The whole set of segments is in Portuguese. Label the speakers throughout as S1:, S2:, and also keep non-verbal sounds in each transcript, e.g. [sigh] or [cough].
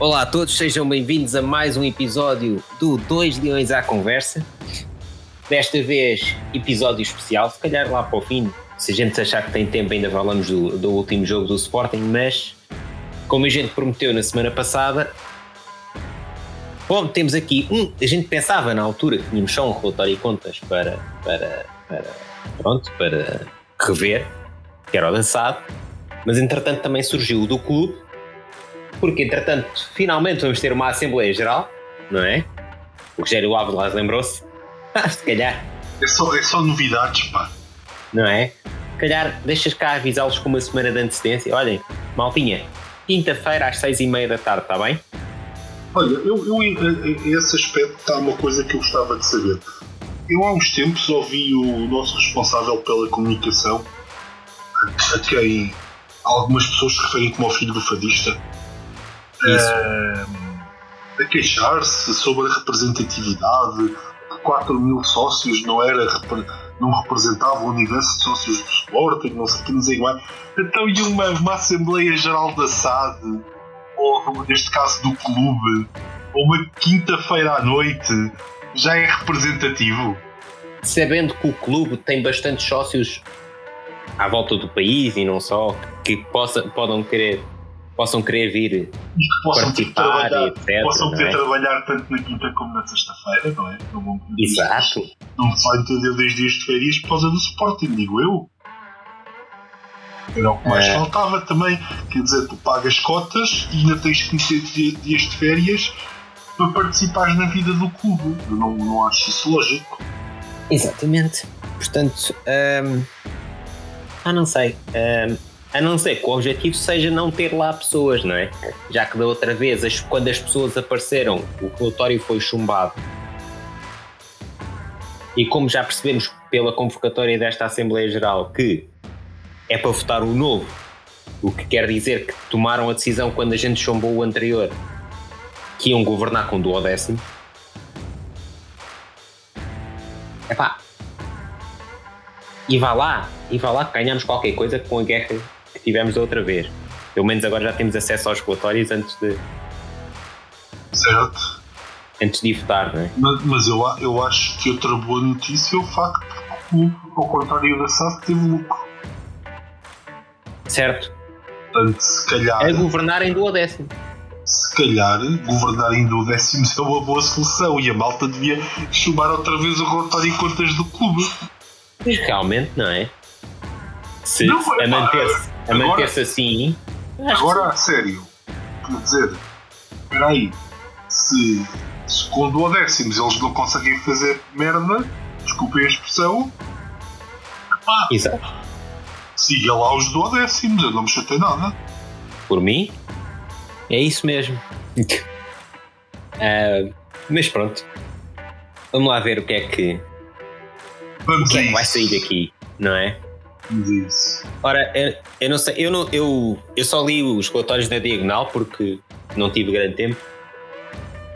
S1: Olá a todos, sejam bem-vindos a mais um episódio do Dois Leões à Conversa. Desta vez, episódio especial, se calhar lá para o fim, se a gente achar que tem tempo, ainda falamos do, do último jogo do Sporting, mas como a gente prometeu na semana passada, bom, temos aqui um. A gente pensava na altura que tínhamos só um relatório e contas para, para, para, pronto, para rever, que era o lançado, mas entretanto também surgiu o do clube porque entretanto, finalmente vamos ter uma Assembleia Geral, não é? O Rogério Ávila lembrou-se. Ah, se calhar.
S2: É só, é só novidades, pá.
S1: Não é? Se calhar deixas cá avisá-los com uma semana de antecedência. Olhem, maltinha, quinta-feira às seis e meia da tarde, está bem?
S2: Olha, eu, eu esse aspecto está uma coisa que eu gostava de saber. Eu há uns tempos ouvi o nosso responsável pela comunicação, a quem algumas pessoas se referem como ao filho do fadista, a queixar-se sobre a representatividade, que 4 mil sócios não era não representava o universo de sócios do Sporting, não sei o que, não sei igual. Então, e uma, uma Assembleia Geral da SAD, ou neste caso do clube, ou uma quinta-feira à noite, já é representativo?
S1: Sabendo que o clube tem bastantes sócios à volta do país e não só, que possa, podem querer possam querer vir
S2: e que possam participar e etc. Possam poder é? trabalhar tanto na quinta como na sexta-feira, não é? Não
S1: Exato.
S2: Não vai entender dois dias de férias por causa do Sporting, digo eu. Era o que mais é. faltava também. Quer dizer, tu pagas cotas e ainda tens que meter dias de férias para participares na vida do clube. Eu não, não acho isso lógico.
S1: Exatamente. Portanto, hum, ah, não sei. Hum, a não ser que o objetivo seja não ter lá pessoas, não é? Já que da outra vez, as, quando as pessoas apareceram, o relatório foi chumbado. E como já percebemos pela convocatória desta Assembleia Geral que é para votar o novo, o que quer dizer que tomaram a decisão quando a gente chumbou o anterior que iam governar com duodécimo. Epá. E vá lá, e vá lá que ganhamos qualquer coisa com a guerra que tivemos da outra vez. Pelo menos agora já temos acesso aos relatórios antes de.
S2: Certo.
S1: Antes de votar, não é?
S2: Mas, mas eu, eu acho que outra boa notícia é o facto que, ao contrário da SAF, teve lucro.
S1: Certo.
S2: Portanto, se calhar.
S1: É governar em duodécimo.
S2: Se calhar, governar em duodécimo é uma boa solução e a malta devia chamar outra vez o relatório em contas do clube.
S1: Mas realmente, não é? Se, não, a manter-se a manter-se assim.
S2: Agora, a sério, quer dizer, espera aí, se, se com duodécimos eles não conseguem fazer merda, desculpem a expressão, pá,
S1: Exato.
S2: siga lá os duodécimos, eu não me chatei nada.
S1: Por mim, é isso mesmo. uh, [laughs] mas pronto, vamos lá ver o que é que,
S2: Vamos
S1: o que, é que vai sair daqui, não é?
S2: Isso.
S1: Ora, eu, eu, não sei, eu, não, eu, eu só li os relatórios da Diagonal porque não tive grande tempo.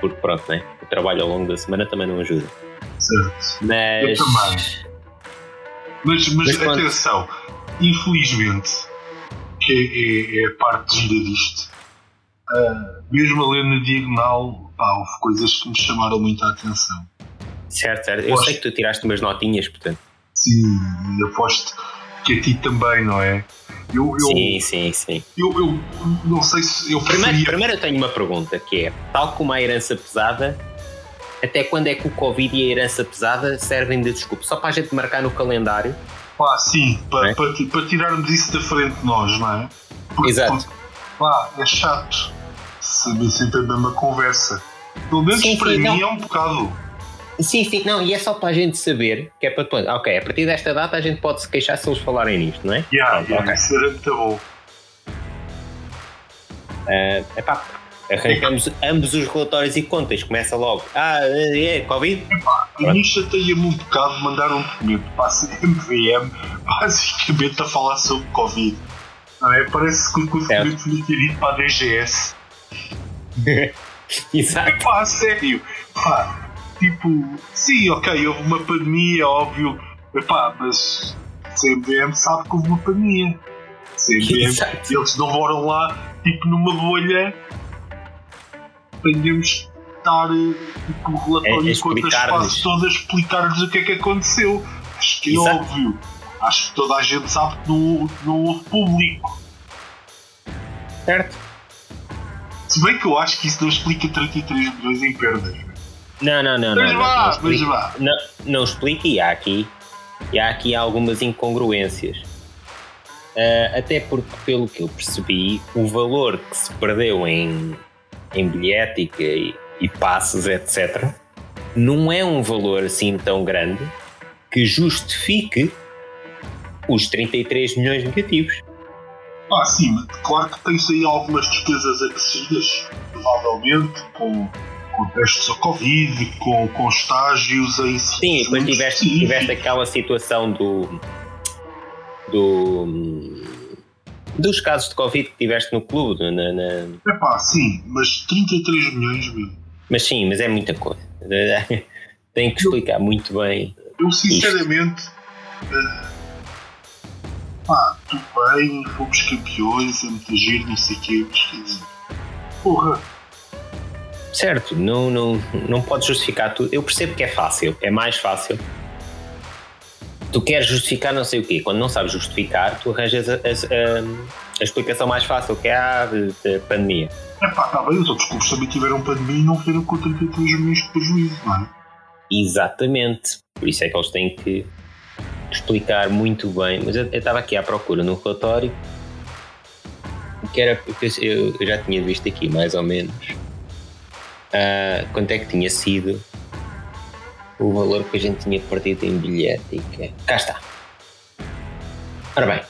S1: Porque pronto, né? O trabalho ao longo da semana também não ajuda.
S2: Certo.
S1: Mas.
S2: Eu também. Mas, mas, mas atenção, infelizmente, que é, é, é a parte gira disto. Uh, mesmo a ler na diagonal, pá, houve coisas que me chamaram muita atenção.
S1: Certo, certo. Eu sei que tu tiraste umas notinhas, portanto.
S2: Sim, aposto que a ti também, não é?
S1: Eu, eu, sim, sim, sim.
S2: Eu, eu não sei se eu
S1: preferia... primeiro, primeiro eu tenho uma pergunta que é, tal como a herança pesada, até quando é que o Covid e a herança pesada servem de desculpa? Só para a gente marcar no calendário?
S2: Pá, sim, para, é? para, para tirarmos isso da frente de nós, não é?
S1: Porque, Exato.
S2: pá, é chato sempre a mesma conversa. Pelo menos sim, para sim, mim não. é um bocado.
S1: Sim, sim, não, e é só para a gente saber que é para depois, ok, a partir desta data a gente pode se queixar se eles falarem nisto, não é?
S2: Yeah, Pronto, yeah, okay. Isso era muito bom.
S1: Uh, epá, arrancamos ambos os relatórios e contas, começa logo. Ah, é, Covid?
S2: Epá, a mim chateia-me um bocado mandar um documento para a MVM basicamente a falar sobre Covid. Não é? Parece que o documento ter ido para a DGS. [laughs]
S1: Exato.
S2: Epá, sério. Pá, tipo, sim, ok, houve uma pandemia, óbvio, epá, mas CMVM sabe que houve uma pandemia. CMVM, eles não moram lá, tipo, numa bolha de estar tipo, o relatório
S1: É- é
S2: enquanto as
S1: explicar-lhes.
S2: fases todas explicar-lhes o que é que aconteceu. Acho que é
S1: Exato.
S2: óbvio. Acho que toda a gente sabe que não, não houve público.
S1: Certo?
S2: Se bem que eu acho que isso não explica 33 milhões em perdas.
S1: Não, não, não.
S2: Mas
S1: não,
S2: vá,
S1: não, explica,
S2: vá.
S1: não, não explica e há aqui, e há aqui algumas incongruências. Ah, até porque, pelo que eu percebi, o valor que se perdeu em, em bilhética e, e passes, etc., não é um valor assim tão grande que justifique os 33 milhões negativos.
S2: Ah, sim, mas claro que tens aí algumas despesas acrescidas, provavelmente, com, ao Covid, com, com estágios em
S1: Sim, depois tiveste, tiveste aquela situação do. do. dos casos de Covid que tiveste no clube. Na, na-
S2: Epá, sim, mas 33 milhões.
S1: Mas sim, mas é muita coisa. [laughs] Tem que explicar muito bem.
S2: Eu sinceramente. eh, pá, tudo bem, fomos campeões, é muito giro, não sei o quê, mas quer dizer. Porra,
S1: Certo, não, não, não pode justificar tudo. Eu percebo que é fácil, é mais fácil. Tu queres justificar não sei o quê. Quando não sabes justificar, tu arranjas a, a- a- explicação mais fácil, que é a de, de pandemia.
S2: epá, tá bem, os outros clubes também tiveram pandemia e não viram com 33 milhões de prejuízo, não é?
S1: Exatamente. Por isso é que eles têm que explicar muito bem. Mas eu estava aqui à procura no relatório, que era porque eu, eu já tinha visto aqui mais ou menos ah, quanto é que tinha sido o valor que a gente tinha perdido em bilhética. Cá está. Ora bem,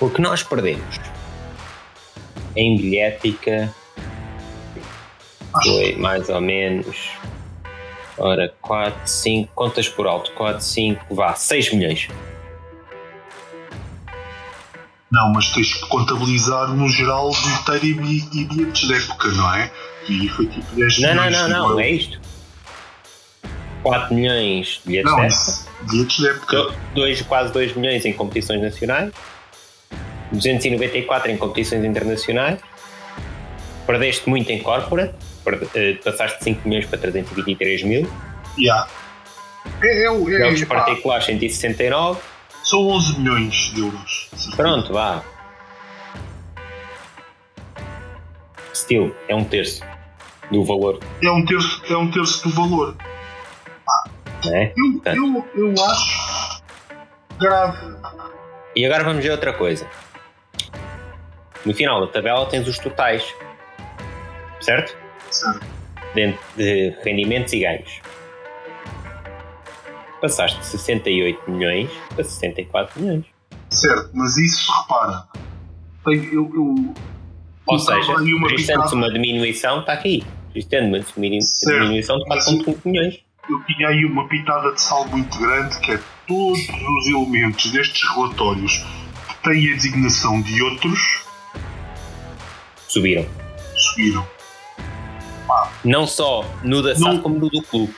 S1: o que nós perdemos em bilhética foi mais ou menos Ora, 4, 5, contas por alto, 4, 5, vá, 6 milhões.
S2: Não, mas tens que contabilizar no geral bilheteiro bi- e bilhetes de época, não é? E foi tipo 10
S1: Não, não,
S2: milhões
S1: não,
S2: de
S1: não,
S2: euros.
S1: é isto. 4 milhões de bilhetes
S2: Não,
S1: de
S2: bilhetes de época.
S1: dois, quase 2 milhões em competições nacionais, 294 em competições internacionais, perdeste muito em corporate, eh, passaste de 5 milhões para 323 mil,
S2: Yeah. É, é, o- é,
S1: jogos
S2: pá,
S1: particulares 169,
S2: são 11 milhões de euros.
S1: pronto, vá. Still, é um terço do valor,
S2: É um terço, é um terço do valor.
S1: não é?
S2: Eu,
S1: Tá.
S2: eu, eu acho grave.
S1: E agora vamos ver outra coisa. No final da tabela tens os totais, certo?
S2: Certo.
S1: Dentro de rendimentos e ganhos. Passaste de 68 milhões para 64 milhões.
S2: Certo, mas isso, repara, eu, eu,
S1: Ou seja,
S2: aí uma
S1: diminuição, está aqui. Registrando uma diminuição de 4,5 milhões.
S2: eu tinha aí uma pitada de sal muito grande que é todos os elementos destes relatórios que têm a designação de outros
S1: Subiram.
S2: subiram.
S1: Não só no da SAD como no do clube.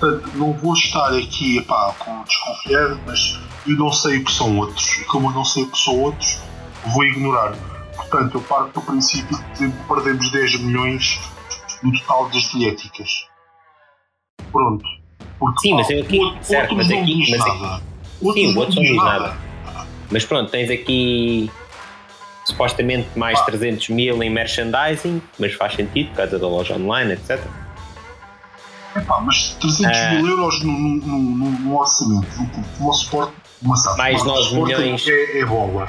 S2: Portanto, não vou estar aqui epá, com desconfiado, mas eu não sei o que são outros. E como eu não sei o que são outros, vou ignorar. Portanto, eu parto do princípio que perdemos 10 milhões no total das bilhéticas. Pronto. Porque,
S1: Sim, mas eu aqui-
S2: o outro,
S1: certo, mas aqui-
S2: diz
S1: mas aqui-
S2: nada.
S1: Sim, o outro não
S2: diz
S1: diz nada. Mas pronto, tens aqui supostamente mais
S2: Ah.
S1: 300 mil em merchandising, mas faz sentido por causa da loja online, etc.
S2: Epá, mas 300
S1: Ah.
S2: mil euros no, no, no, orçamento, no nosso Sport, uma SAF,
S1: Mais
S2: no
S1: nove
S2: Sport
S1: milhões.
S2: É, é bola.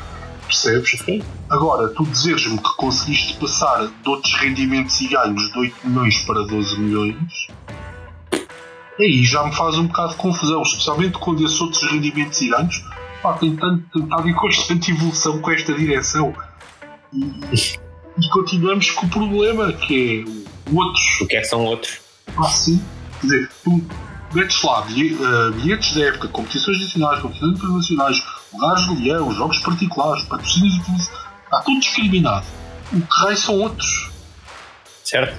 S2: Percebes?
S1: Sim.
S2: Agora, tu dizeres-me que conseguiste passar de outros rendimentos e ganhos de 8 milhões para 12 milhões, aí já me faz um bocado de confusão, especialmente quando esses outros rendimentos e ganhos pá, têm estado em constante evolução com esta direção. E, e continuamos com o problema que é o outros.
S1: O que é que são outros?
S2: Ah, sim. Quer dizer, tu metes lá eh, bilhetes da época, competições nacionais, competições internacionais, lugares de leão, jogos particulares, patrocínios e tudo isso. Está tudo discriminado. O que raio são outros.
S1: Certo?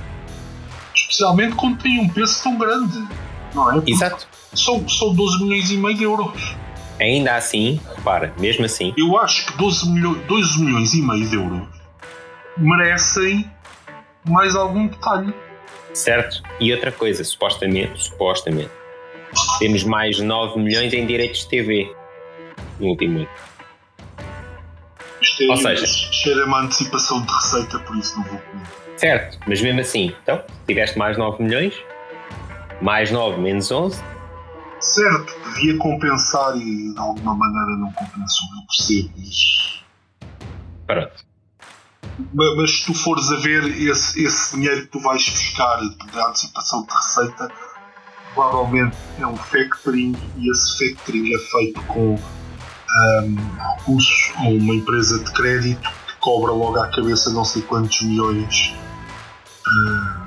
S2: Especialmente quando tem um peso tão grande. Não é? Porque
S1: Exato.
S2: São, são 12 milhões e meio de euros.
S1: Ainda assim, repara, mesmo assim,
S2: Eu acho que 12 milhões, 12 milhões e meio de euros merecem mais algum detalhe.
S1: Certo? E outra coisa, supostamente, supostamente, temos mais 9 milhões em direitos de TV no último ano.
S2: Isto é,
S1: Ou seja-
S2: cheira uma antecipação de receita, por isso não vou comer.
S1: Certo, mas mesmo assim, então, tiveste mais 9 milhões, mais 9 menos 11,
S2: Certo, devia compensar e de alguma maneira não compensou, eu percebo, mas,
S1: pronto.
S2: ma- mas se tu fores a ver esse, esse dinheiro que tu vais buscar da antecipação de receita, provavelmente é um factoring e esse factoring é feito com ahm, recursos a uma empresa de crédito que cobra logo à cabeça não sei quantos milhões ah,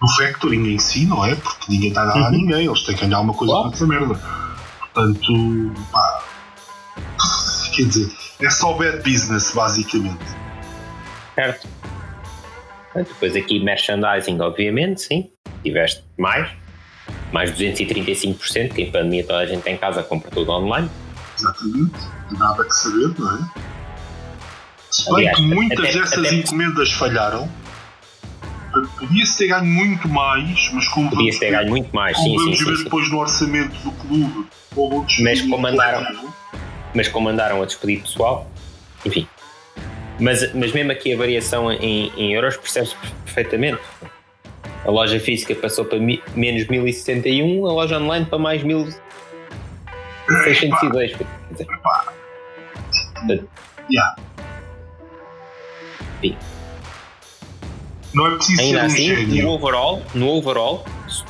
S2: no factoring em si, não é? Porque ninguém está a dar a
S1: Uhum.
S2: ninguém, eles têm que ganhar uma coisa
S1: Claro.
S2: com essa merda. Portanto, pá, quer dizer, é só bad business, basicamente.
S1: Certo. Depois aqui merchandising, obviamente, sim. Tiveste mais. Mais 235%, que em pandemia toda a gente em casa compra tudo online.
S2: Exatamente, nada que saber, não é? Se bem
S1: Aliás,
S2: que muitas
S1: até-
S2: dessas
S1: até-
S2: encomendas falharam, podia-se ter ganho muito mais, mas como
S1: Podia
S2: vamos
S1: ter ganho muito mais,
S2: como
S1: sim, sim,
S2: vamos
S1: sim,
S2: ver
S1: sim.
S2: depois no orçamento do clube, ou outros
S1: Mas
S2: clubes
S1: como andaram-
S2: coletivo,
S1: Mas como andaram a despedir pessoal, enfim. Mas, mas mesmo aqui a variação em, em euros percebe-se perfeitamente. A loja física passou para mi- menos 1071, a loja online para mais 1602. Quer dizer,
S2: yeah.
S1: Sim.
S2: Não é preciso
S1: Ainda
S2: ser um
S1: assim, no overall, no overall,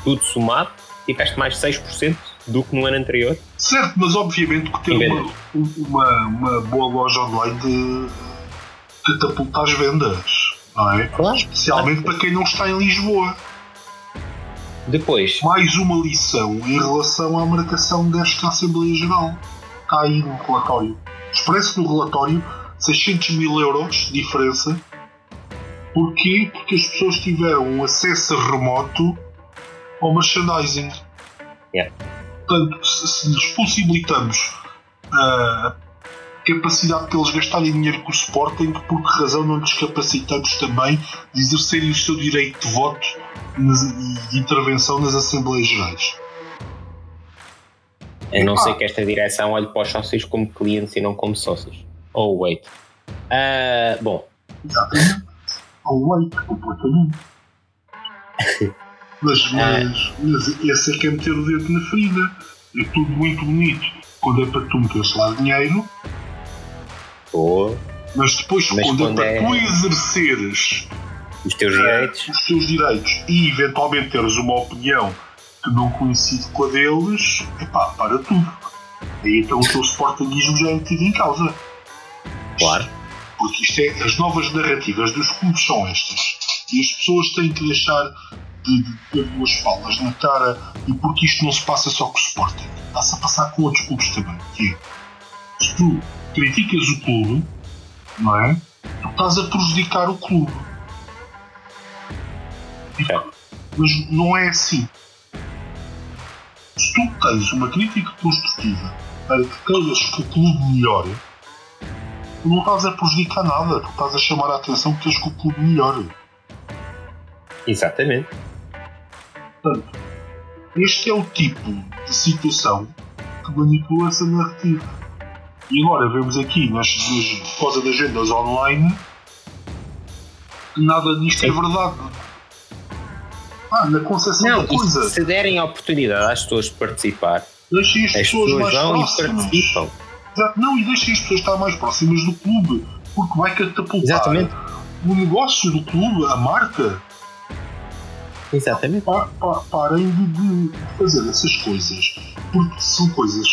S1: tudo somado, tiveste mais 6% do que no ano anterior.
S2: Certo, mas obviamente que ter uma, uma, uma boa loja online de catapulta as vendas, não é?
S1: Claro.
S2: Especialmente para quem não está em Lisboa.
S1: Depois,
S2: mais uma lição em relação à marcação desta Assembleia Geral. Está aí no relatório. Expresso no relatório 600 mil euros de diferença. Porquê? Porque as pessoas tiveram um acesso remoto ao merchandising.
S1: Yeah.
S2: Portanto, se, se lhes possibilitamos a capacidade de eles gastarem dinheiro com o Sporting, por que razão não lhes capacitamos também de exercerem o seu direito de voto e de intervenção nas Assembleias Gerais?
S1: a não ser que esta direção olhe para os sócios como clientes e não como sócios. Oh, wait. Ah, bom,
S2: Exatamente. Ao leite, completamente. [laughs] Mas, mas, mas esse é que é meter o dedo na ferida. É tudo muito bonito quando é para tu meteres lá dinheiro, mas depois
S1: Mas
S2: quando,
S1: quando
S2: é
S1: é-
S2: para tu exerceres
S1: os teus direitos.
S2: os teus direitos e eventualmente teres uma opinião que não coincide com a deles, epá, para tudo. Aí então o teu [laughs] sportinguismo já é metido em causa.
S1: Claro.
S2: Porque isto é, as novas narrativas dos clubes são estas. E as pessoas têm que deixar de, de ter duas falas na cara e porque isto não se passa só com o Sporting. Está-se a passar com outros clubes também. Que é, se tu criticas o clube, não é? Tu estás a prejudicar o clube.
S1: Certo.
S2: Mas não é assim. Se tu tens uma crítica construtiva para que queiras que o clube melhore, tu não estás a prejudicar nada, tu estás a chamar a atenção que queres que o clube melhore.
S1: Exatamente.
S2: Portanto, este é o tipo de situação que manipula essa narrativa. E agora vemos aqui, nas, nas, por causa das agendas online, que nada disto é
S1: Sim.
S2: verdade. Ah, na concepção
S1: Não,
S2: da coisa,
S1: se derem a oportunidade às pessoas de participar,
S2: deixem as
S1: as
S2: pessoas
S1: pessoas
S2: mais
S1: vão e
S2: próximas.
S1: participam.
S2: Exato. Não, e deixem as pessoas estar mais próximas do clube, porque vai catapultar
S1: Exatamente.
S2: o negócio do clube, a marca.
S1: Exatamente.
S2: Pa- pa- parem de, de fazer essas coisas, porque são coisas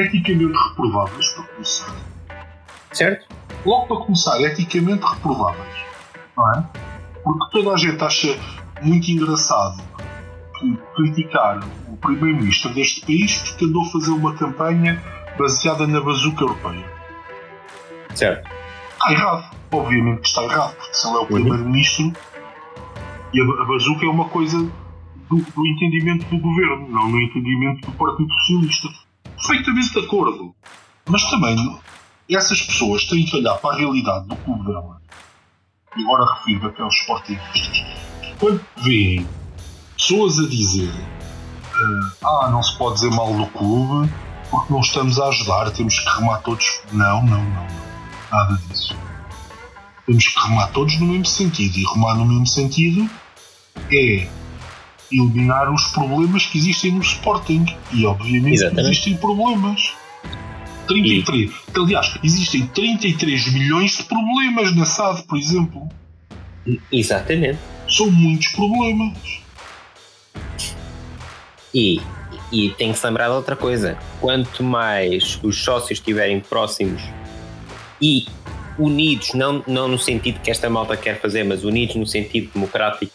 S2: eticamente reprováveis para começar.
S1: Certo?
S2: Logo para começar, eticamente reprováveis, não é? Porque toda a gente acha muito engraçado que criticar o primeiro-ministro deste país porque andou a fazer uma campanha baseada na bazuca europeia.
S1: Certo.
S2: Está errado. Obviamente que está errado, porque se ele é o primeiro-ministro e a, bazuca é uma coisa do, do entendimento do governo, não do entendimento do Partido Socialista. Perfeitamente de acordo. Mas também essas pessoas têm que olhar para a realidade do clube delas e agora refiro até aos sportingistas, quando veem pessoas a dizer uh, ah, não se pode dizer mal do clube porque não estamos a ajudar, temos que remar todos. Não, não, não, não. Nada disso. Temos que remar todos no mesmo sentido. E remar no mesmo sentido é eliminar os problemas que existem no Sporting. E obviamente Exatamente. existem problemas. 33. E... Aliás, existem 33 milhões de problemas na SAD, por exemplo.
S1: Exatamente.
S2: São muitos problemas.
S1: E, e tem que se lembrar de outra coisa: quanto mais os sócios estiverem próximos e unidos, não, não no sentido que esta malta quer fazer, mas unidos no sentido democrático,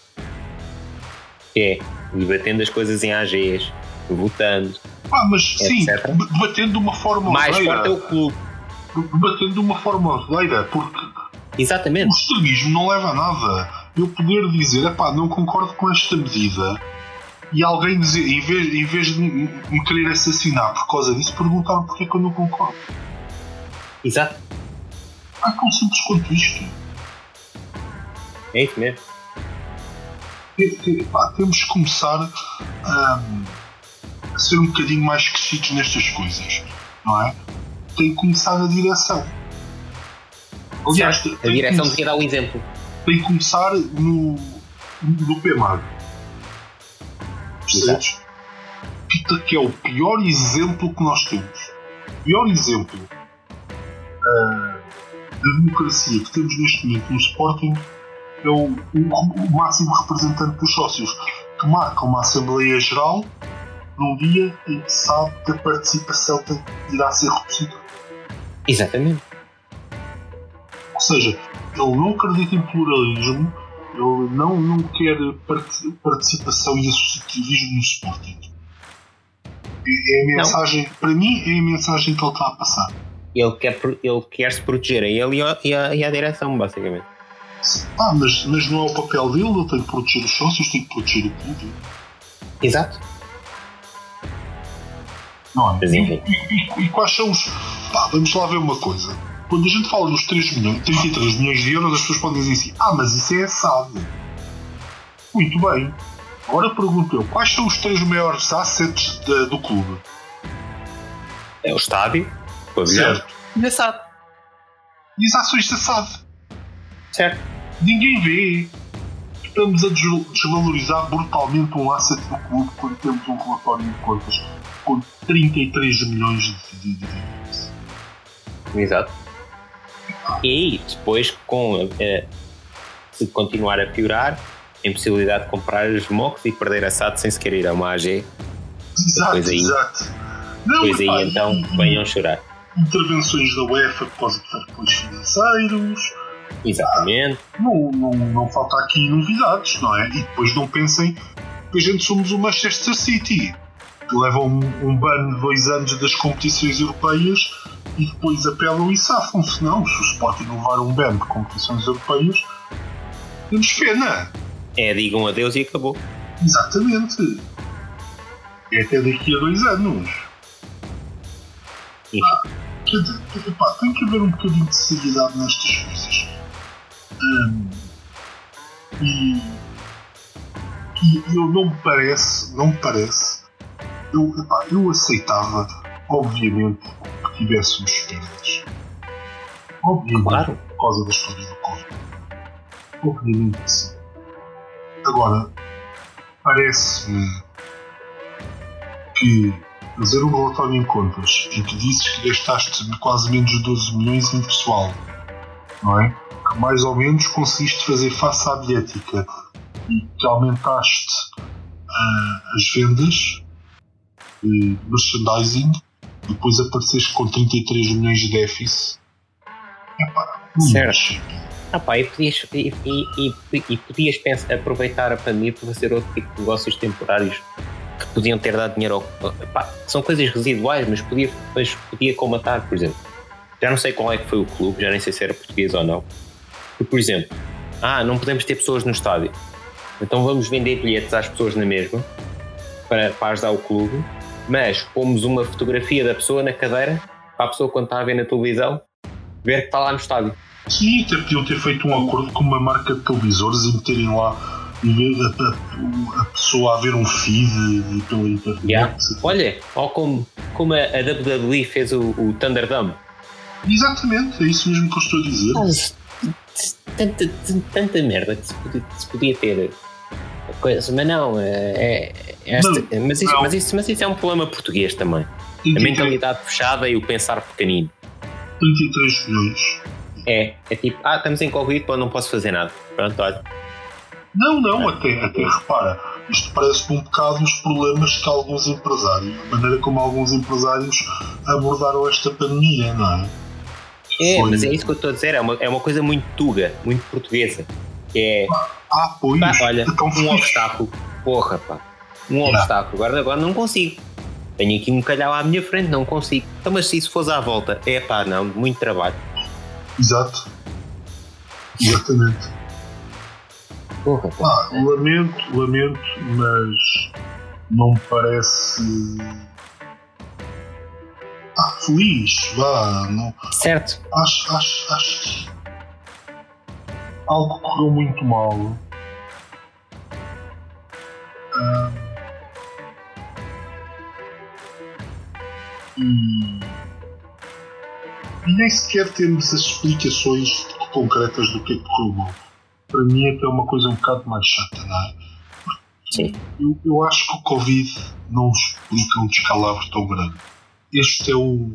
S1: é debatendo as coisas em AGs, votando.
S2: Ah, mas etc. sim, debatendo de uma forma
S1: mais forte é o clube.
S2: Debatendo de uma forma leira, porque
S1: Exatamente.
S2: o extremismo não leva a nada. Eu poder dizer, pá, não concordo com esta medida, e alguém dizer, em vez, em vez de me querer assassinar por causa disso, perguntar-me porque é que eu não concordo.
S1: Exato.
S2: É tão simples quanto isto.
S1: É isso mesmo.
S2: Temos que começar a, a ser um bocadinho mais crescidos nestas coisas, não é? Tem que começar a direção.
S1: Aliás, a direção devia dar o exemplo.
S2: Tem que começar no, no PMAG percebes? Que é o pior exemplo que nós temos. O pior exemplo uh, da democracia que temos neste momento no Sporting é o, o, o máximo representante dos sócios que marca uma Assembleia Geral num dia em que sabe que a participação irá ser reduzida.
S1: Exatamente.
S2: Ou seja, ele não acredita em pluralismo, ele não, não quer participação e associativismo no Sporting. É a mensagem, não. para mim, é a mensagem que ele está a passar.
S1: Ele quer, ele quer se proteger a ele e e a direção, basicamente.
S2: Ah, mas, mas não é o papel dele, ele tem que proteger os sócios, tem que proteger o clube.
S1: Exato.
S2: Não é? E, e, e, quais são os. Pá, vamos lá ver uma coisa quando a gente fala dos 3 milhões, 33 milhões de euros, as pessoas podem dizer assim: ah, mas isso é assado. Muito bem. Agora pergunto eu: quais são os três maiores assets de, do clube?
S1: É o estádio, o pavilhão e a SAD.
S2: E as ações da SAD.
S1: Certo.
S2: Ninguém vê. Estamos a desvalorizar brutalmente um asset do clube quando temos um relatório de contas com 33 milhões de dividendos.
S1: Exato. E depois, com eh, se continuar a piorar, a impossibilidade de comprar os mocos e perder a SAT sem sequer ir a uma AG.
S2: Exato, aí, exato.
S1: Não, depois aí pá, então venham chorar.
S2: Intervenções da UEFA após depois financeiros.
S1: Exatamente.
S2: Ah, não, não, não falta aqui novidades, não é? E depois não pensem que a gente somos o Manchester City, que leva um, um ban de dois anos das competições europeias e depois apelam e safam-se. Não, se o Sporting levar um ban de competições europeias, temos pena.
S1: É, digam adeus e acabou.
S2: Exatamente. É até daqui a dois anos. Ah, pá, tem que haver um bocadinho de seriedade nestas coisas. E, e eu não me parece, não me parece, eu, epá, eu aceitava, obviamente, tivéssemos perdas. Obviamente, claro. por causa da história do Covid. Obviamente que sim. Agora, parece-me que fazer um relatório em contas em que dizes que gastaste quase menos de 12 milhões em pessoal, não é? Que mais ou menos conseguiste fazer face à biética e que aumentaste uh, as vendas de merchandising depois apareceste com 33 milhões de déficit. Epá,
S1: certo. Ah, pá, e podias, e, e, e, podias pensar, aproveitar a pandemia para fazer outro tipo de negócios temporários que podiam ter dado dinheiro ao. São coisas residuais, mas podia, mas podia comatar, por exemplo. Já não sei qual é que foi o clube, já nem sei se era português ou não. Que, por exemplo, ah, não podemos ter pessoas no estádio. Então vamos vender bilhetes às pessoas na mesma para, para ajudar o clube mas pomos uma fotografia da pessoa na cadeira para a pessoa quando está a ver na televisão ver que está lá no estádio.
S2: Sim, até podiam ter feito um acordo com uma marca de televisores e meterem lá em vez da a, a, pessoa a ver um feed pela internet.
S1: Yeah. Olha, ou como, como a, a WWE fez o, o Thunderdome.
S2: Exatamente, é isso mesmo que eu estou a dizer. Mas,
S1: tanta, tanta merda que se podia, que se podia ter. Coisa, mas não, é, é esta, não, mas, isso, não. Mas, isso, mas isso é um problema português também. a mentalidade fechada e o pensar pequenino.
S2: 33 milhões.
S1: É, é tipo, ah, estamos em Covid, pô, não posso fazer nada. Pronto, olha.
S2: Não, não, é. até, até repara, isto parece-me um bocado os problemas que alguns empresários, a maneira como alguns empresários abordaram esta pandemia, não é?
S1: É, Foi... mas é isso que eu estou a dizer, é uma, é uma coisa muito tuga, muito portuguesa. Que é.
S2: Ah, pois.
S1: Pá, olha, um obstáculo. Porra, pá. Um yeah. obstáculo. Agora, agora não consigo. Tenho aqui um calhau à minha frente, não consigo. Então, mas se isso fosse à volta, é pá, não, muito trabalho.
S2: Exato. Exatamente.
S1: Porra,
S2: ah, lamento, lamento, mas não me parece. Ah, feliz, vá. Não...
S1: Certo.
S2: Acho, acho, acho que algo correu muito mal. Ah, e, e nem sequer temos as explicações concretas do que é que correu mal. Para mim é que é uma coisa um bocado mais chata, não é?
S1: Sim.
S2: Eu, eu acho que o Covid não explica um descalabro tão grande. Este é o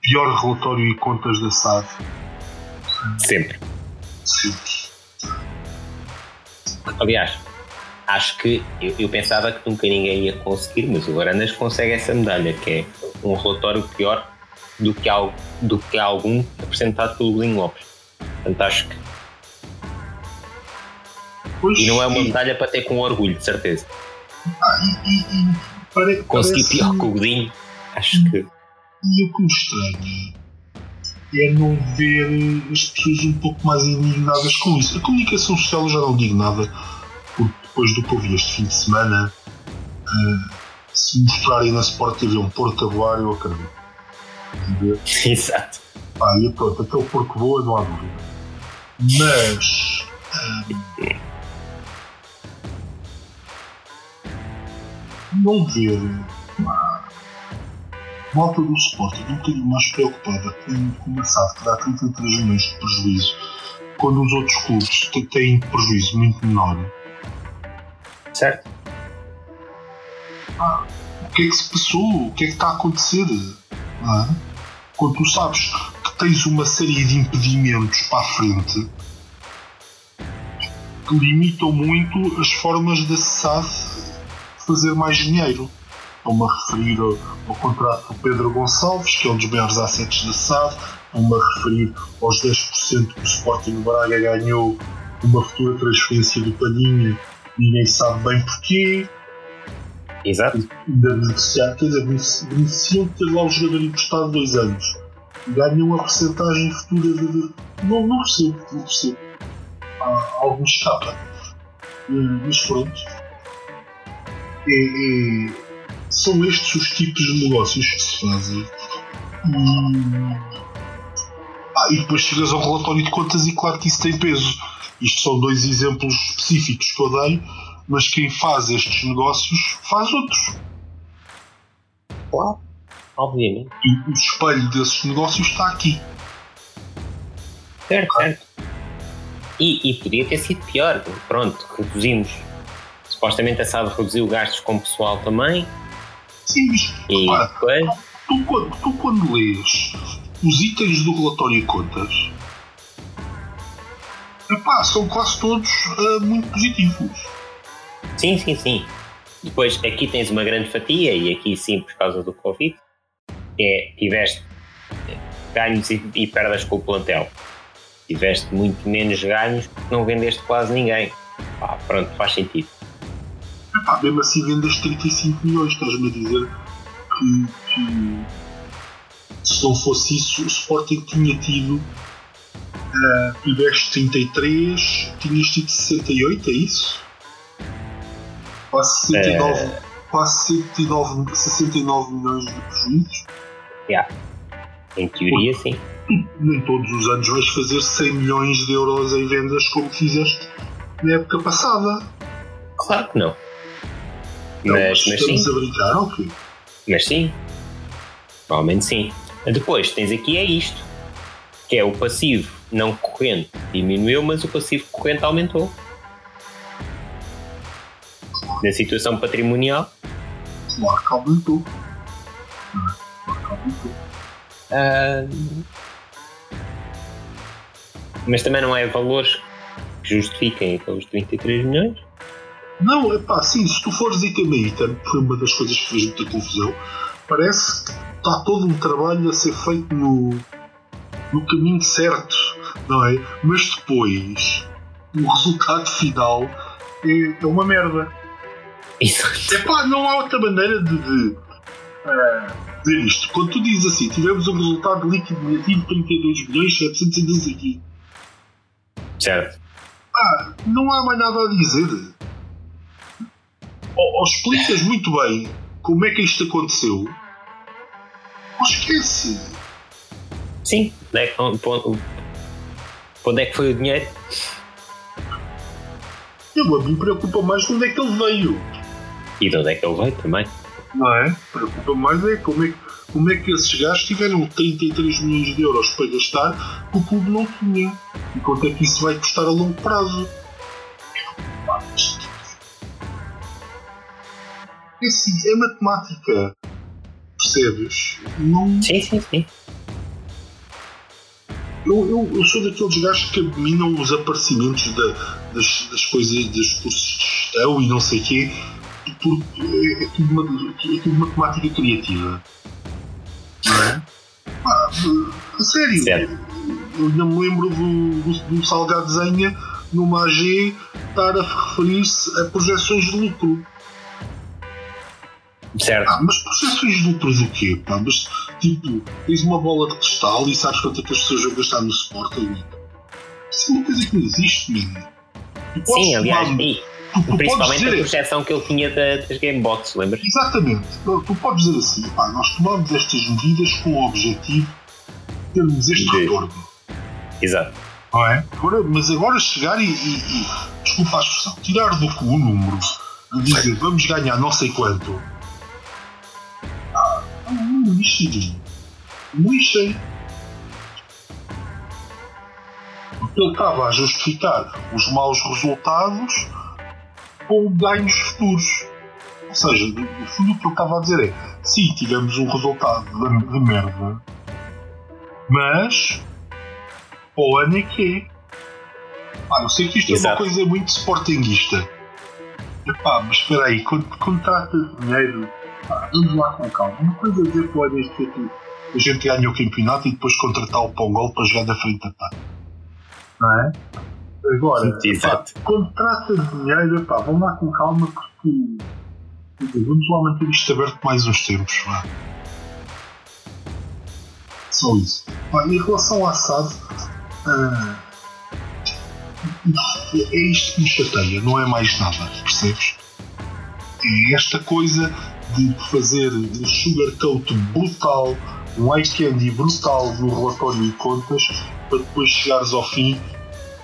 S2: pior relatório e contas da SAD.
S1: Sempre.
S2: Sempre.
S1: Aliás, acho que eu, eu, pensava que nunca ninguém ia conseguir, mas o Varandas consegue essa medalha, que é um relatório pior do que, algo, do que algum apresentado pelo Godinho Lopes. Portanto, acho que. Pois e não é uma medalha para ter com orgulho, de certeza.
S2: Ah, e, e, e pare,
S1: Conseguir parece... pior que o Godinho, acho que.
S2: E o que me estranha é não ver as pessoas um pouco mais indignadas com isso. A comunicação social eu já não digo nada, porque depois do que eu vi este fim de semana, uh, se mostrarem na Sport TV um porco a voar, eu acredito. [laughs]
S1: Exato.
S2: Ah, e pronto, aquele porco voa, não há dúvida. Mas. Um, não ver uma malta do Sporting um bocadinho mais preocupada com, com uma SAD que dá 33 milhões de prejuízo, quando os outros clubes têm prejuízo muito menor.
S1: Certo.
S2: Ah, o que é que se passou? O que é que está a acontecer? Ah, quando tu sabes que tens uma série de impedimentos para a frente que limitam muito as formas da SAD fazer mais dinheiro. Estou-me a referir ao, ao, contrato do Pedro Gonçalves, que é um dos maiores assets da SAD, estou-me a referir aos 10% que o Sporting Braga ganhou uma futura transferência do Palhinha, ninguém sabe bem porquê.
S1: Exato.
S2: Da beneficiar, quer dizer, beneficiam de ter lá o jogador emprestado dois anos. Ganham a porcentagem futura de. Não, não percebo, não percebo. Há, algum escapa. Mas pronto. É, é, são estes os tipos de negócios que se fazem. Hum. Ah, e depois chegas ao relatório de contas e claro que isso tem peso. Isto são dois exemplos específicos que eu dei mas quem faz estes negócios faz outros.
S1: Claro, obviamente.
S2: E o espelho desses negócios está aqui.
S1: Certo, certo. E, e podia ter sido pior. Pronto, reduzimos. Supostamente a SAD reduziu gastos com o pessoal também.
S2: Sim, mas e tu, quando, tu quando lês os itens do relatório de contas, epá, são quase todos uh, muito positivos.
S1: Sim, sim, sim. Depois aqui tens uma grande fatia, e aqui sim por causa do Covid, é tiveste ganhos e, e perdas com o plantel. Tiveste muito menos ganhos porque não vendeste quase ninguém. Pá, pronto, faz sentido.
S2: Epá, mesmo assim vendeste 35 milhões, estás-me a dizer que, que, se não fosse isso o Sporting tinha tido uh, tiveste 33, tinhas tido 68, é isso? Quase 69, é... quase 69, 69 milhões de prejuízos.
S1: Yeah. Em teoria, sim.
S2: Nem todos os anos vais fazer 100 milhões de euros em vendas como fizeste na época passada.
S1: Claro que não. Mas, mas sim.
S2: brincar, ok.
S1: Mas sim. Provavelmente sim. Depois tens aqui é isto. Que é o passivo não corrente diminuiu, mas o passivo corrente aumentou. Na situação patrimonial,
S2: Claro que aumentou. Claro que aumentou.
S1: ah, mas também não é valores que justifiquem aqueles 33 milhões.
S2: Não, é pá, sim, se tu fores item a item, que foi uma das coisas que fez muita confusão, parece que está todo um trabalho a ser feito no, no caminho certo, não é? Mas depois, o resultado final é, é uma merda.
S1: Exato.
S2: É pá, não há outra maneira de, de eh, dizer isto. Quando tu dizes assim, tivemos um resultado líquido negativo de 32 milhões 712 aqui.
S1: Certo.
S2: Ah, não há mais nada a dizer. Ou, ou explicas muito bem como é que isto aconteceu, ou esquece.
S1: Sim. Onde é que, onde, onde- onde é que foi o dinheiro?
S2: Eu, a mim preocupa mais de onde é que ele veio.
S1: E de onde é que ele veio também?
S2: Não é? Preocupa mais é como é, que- como é que esses gajos tiveram 33 milhões de euros para gastar que o clube não tinha. E quanto é que isso vai custar a longo prazo? É assim, é matemática. Percebes? Não,
S1: Sim, sim, sim.
S2: Eu, eu, eu sou daqueles gajos que abominam os aparecimentos da- das, das coisas, dos cursos de gestão e não sei o quê, porque é, é tudo, uma, é tudo matemática criativa. Não é? Pá, a sério, eu ainda me lembro do, do, do Salgado Zenha numa AG estar a referir-se a projeções de lucro.
S1: Certo.
S2: Ah, mas de lucro do quê? Pá? Mas, tipo, tens uma bola de cristal e sabes quanto é que as pessoas vão gastar no Sporting? Isso é uma coisa que não existe, mano.
S1: Sim, aliás, e
S2: tu, tu
S1: principalmente a
S2: dizer,
S1: projeção que ele tinha da- das Gamebox, lembras?
S2: Exatamente. Tu tu podes dizer assim, pá, nós tomamos estas medidas com o objetivo de termos este retorno.
S1: Exato.
S2: Não é? Agora, mas agora chegar e, e, e, desculpa a expressão, tirar do cu o número dizer vamos ganhar não sei quanto. Ah, lixem. Não lixem. Porque ele estava a justificar os maus resultados com ganhos futuros. Ou seja, no fundo o que ele estava a dizer é sim, tivemos um resultado de, de merda, mas o ano é que é. Pá, eu sei que isto é
S1: Exato.
S2: uma coisa muito sportinguista. Epá, mas espera aí, quando, quando trata de dinheiro, vamos lá com calma. Uma coisa é dizer que o que que a gente ganha o campeonato e depois contratar o Pongol para jogar da frente a pá. Não é? Agora, epá, quando trata de dinheiro, epá, vamos lá com calma porque vamos lá manter isto aberto mais uns tempos. Vá. Só isso. Pá, em relação à SAD, ah, é isto que me chateia, não é mais nada, percebes? É esta coisa de fazer um sugarcoat brutal, um eye candy brutal no relatório de contas para depois chegares ao fim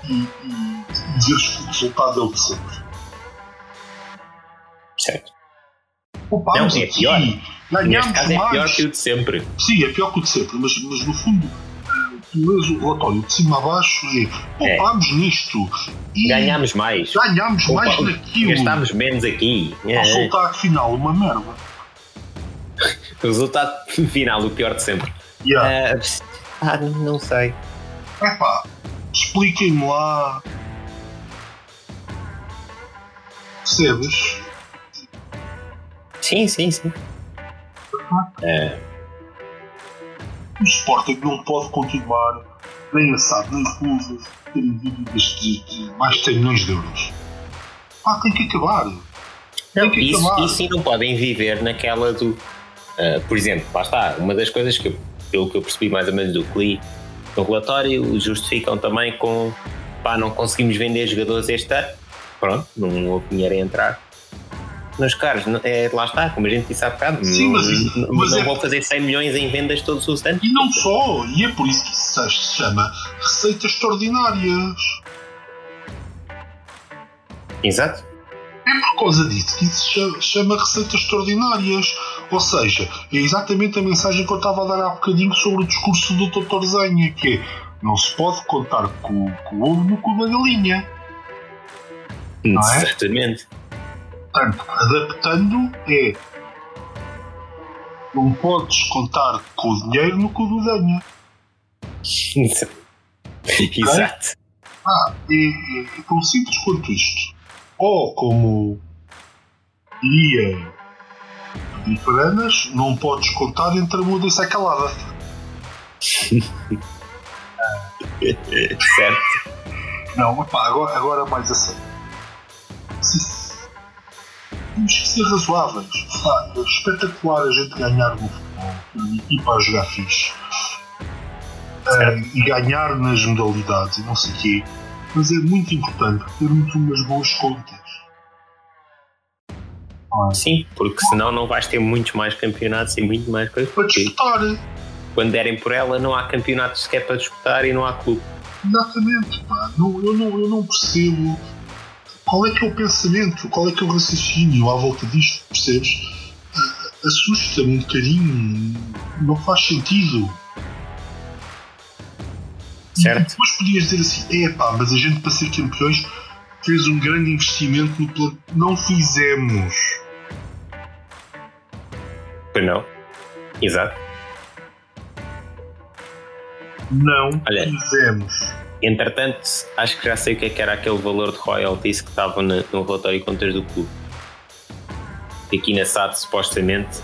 S2: e, e, e dizeres que o resultado é o de sempre.
S1: Certo.
S2: Poupámos
S1: Não, é pior. Neste
S2: ganhámos
S1: caso é
S2: mais.
S1: pior que o de sempre.
S2: Sim, é pior que o de sempre, mas, mas no fundo, lês o relatório de cima a baixo e poupámos nisto e
S1: Ganhámos mais.
S2: ganhámos mais
S1: Poupa-
S2: naquilo.
S1: Gastámos menos aqui.
S2: O
S1: É.
S2: resultado final, uma merda.
S1: O resultado final, o pior de sempre.
S2: Yeah.
S1: Ah, ah, não sei.
S2: Epá, expliquem-me lá. Percebes?
S1: Sim, sim, sim. É,
S2: O Sporting não pode continuar nem assado nem clube terem dívidas de, de mais de 100 milhões de euros. Pá, tem que acabar.
S1: Não,
S2: Tem que
S1: isso,
S2: acabar.
S1: isso sim não podem viver naquela do. ah, por exemplo, lá está, uma das coisas que, eu- pelo que eu percebi mais ou menos do que li no relatório, justificam também com pá, não conseguimos vender jogadores este ano. Pronto, não houve dinheiro a entrar. Meus caros, é, lá está, como a gente disse há bocado,
S2: Sim,
S1: não,
S2: mas-
S1: não,
S2: mas
S1: não
S2: é-
S1: vão fazer 100 milhões em vendas todos os anos.
S2: E não só, e é por isso que isso se chama receitas extraordinárias.
S1: Exato.
S2: É por causa disso que isso se chama, receitas extraordinárias. Ou seja, é exatamente a mensagem que eu estava a dar há bocadinho sobre o discurso do Dr. Zenha, que é não se pode contar com, com o ovo no cu da galinha. Não é?
S1: Exatamente.
S2: Portanto, adaptando é não podes contar com o dinheiro no cu do Zenha. [laughs]
S1: Exato.
S2: Ah, é, é, é tão simples quanto isto. Ou como diria de Paranas, não podes contar entre a muda e a calada. [laughs]
S1: certo.
S2: Não, epá, agora, agora mais a sério. Ser razoáveis. Pá, é espetacular a gente ganhar no futebol, uma equipa a jogar fixe. Ah, e ganhar nas modalidades e não sei o quê. Mas é muito importante termos umas boas contas. Ah,
S1: Sim, porque senão não vais ter muitos mais campeonatos e muito mais coisas.
S2: para disputar.
S1: quando derem por ela, não há campeonatos sequer para disputar e não há clube.
S2: Exatamente, pá. Não, eu, não, eu não percebo qual é que é o pensamento, qual é que é o raciocínio à volta disto, percebes? Ah, Assusta-me um bocadinho, não faz sentido. E
S1: Certo.
S2: depois podias dizer assim: é pá, mas a gente para ser campeões fez um grande investimento no plano. Não fizemos.
S1: Pois não. Exato.
S2: Não
S1: Olha.
S2: fizemos.
S1: Entretanto, acho que já sei o que é que era aquele valor de royalties que estava no, no relatório de contas do clube. E aqui na SAD, supostamente,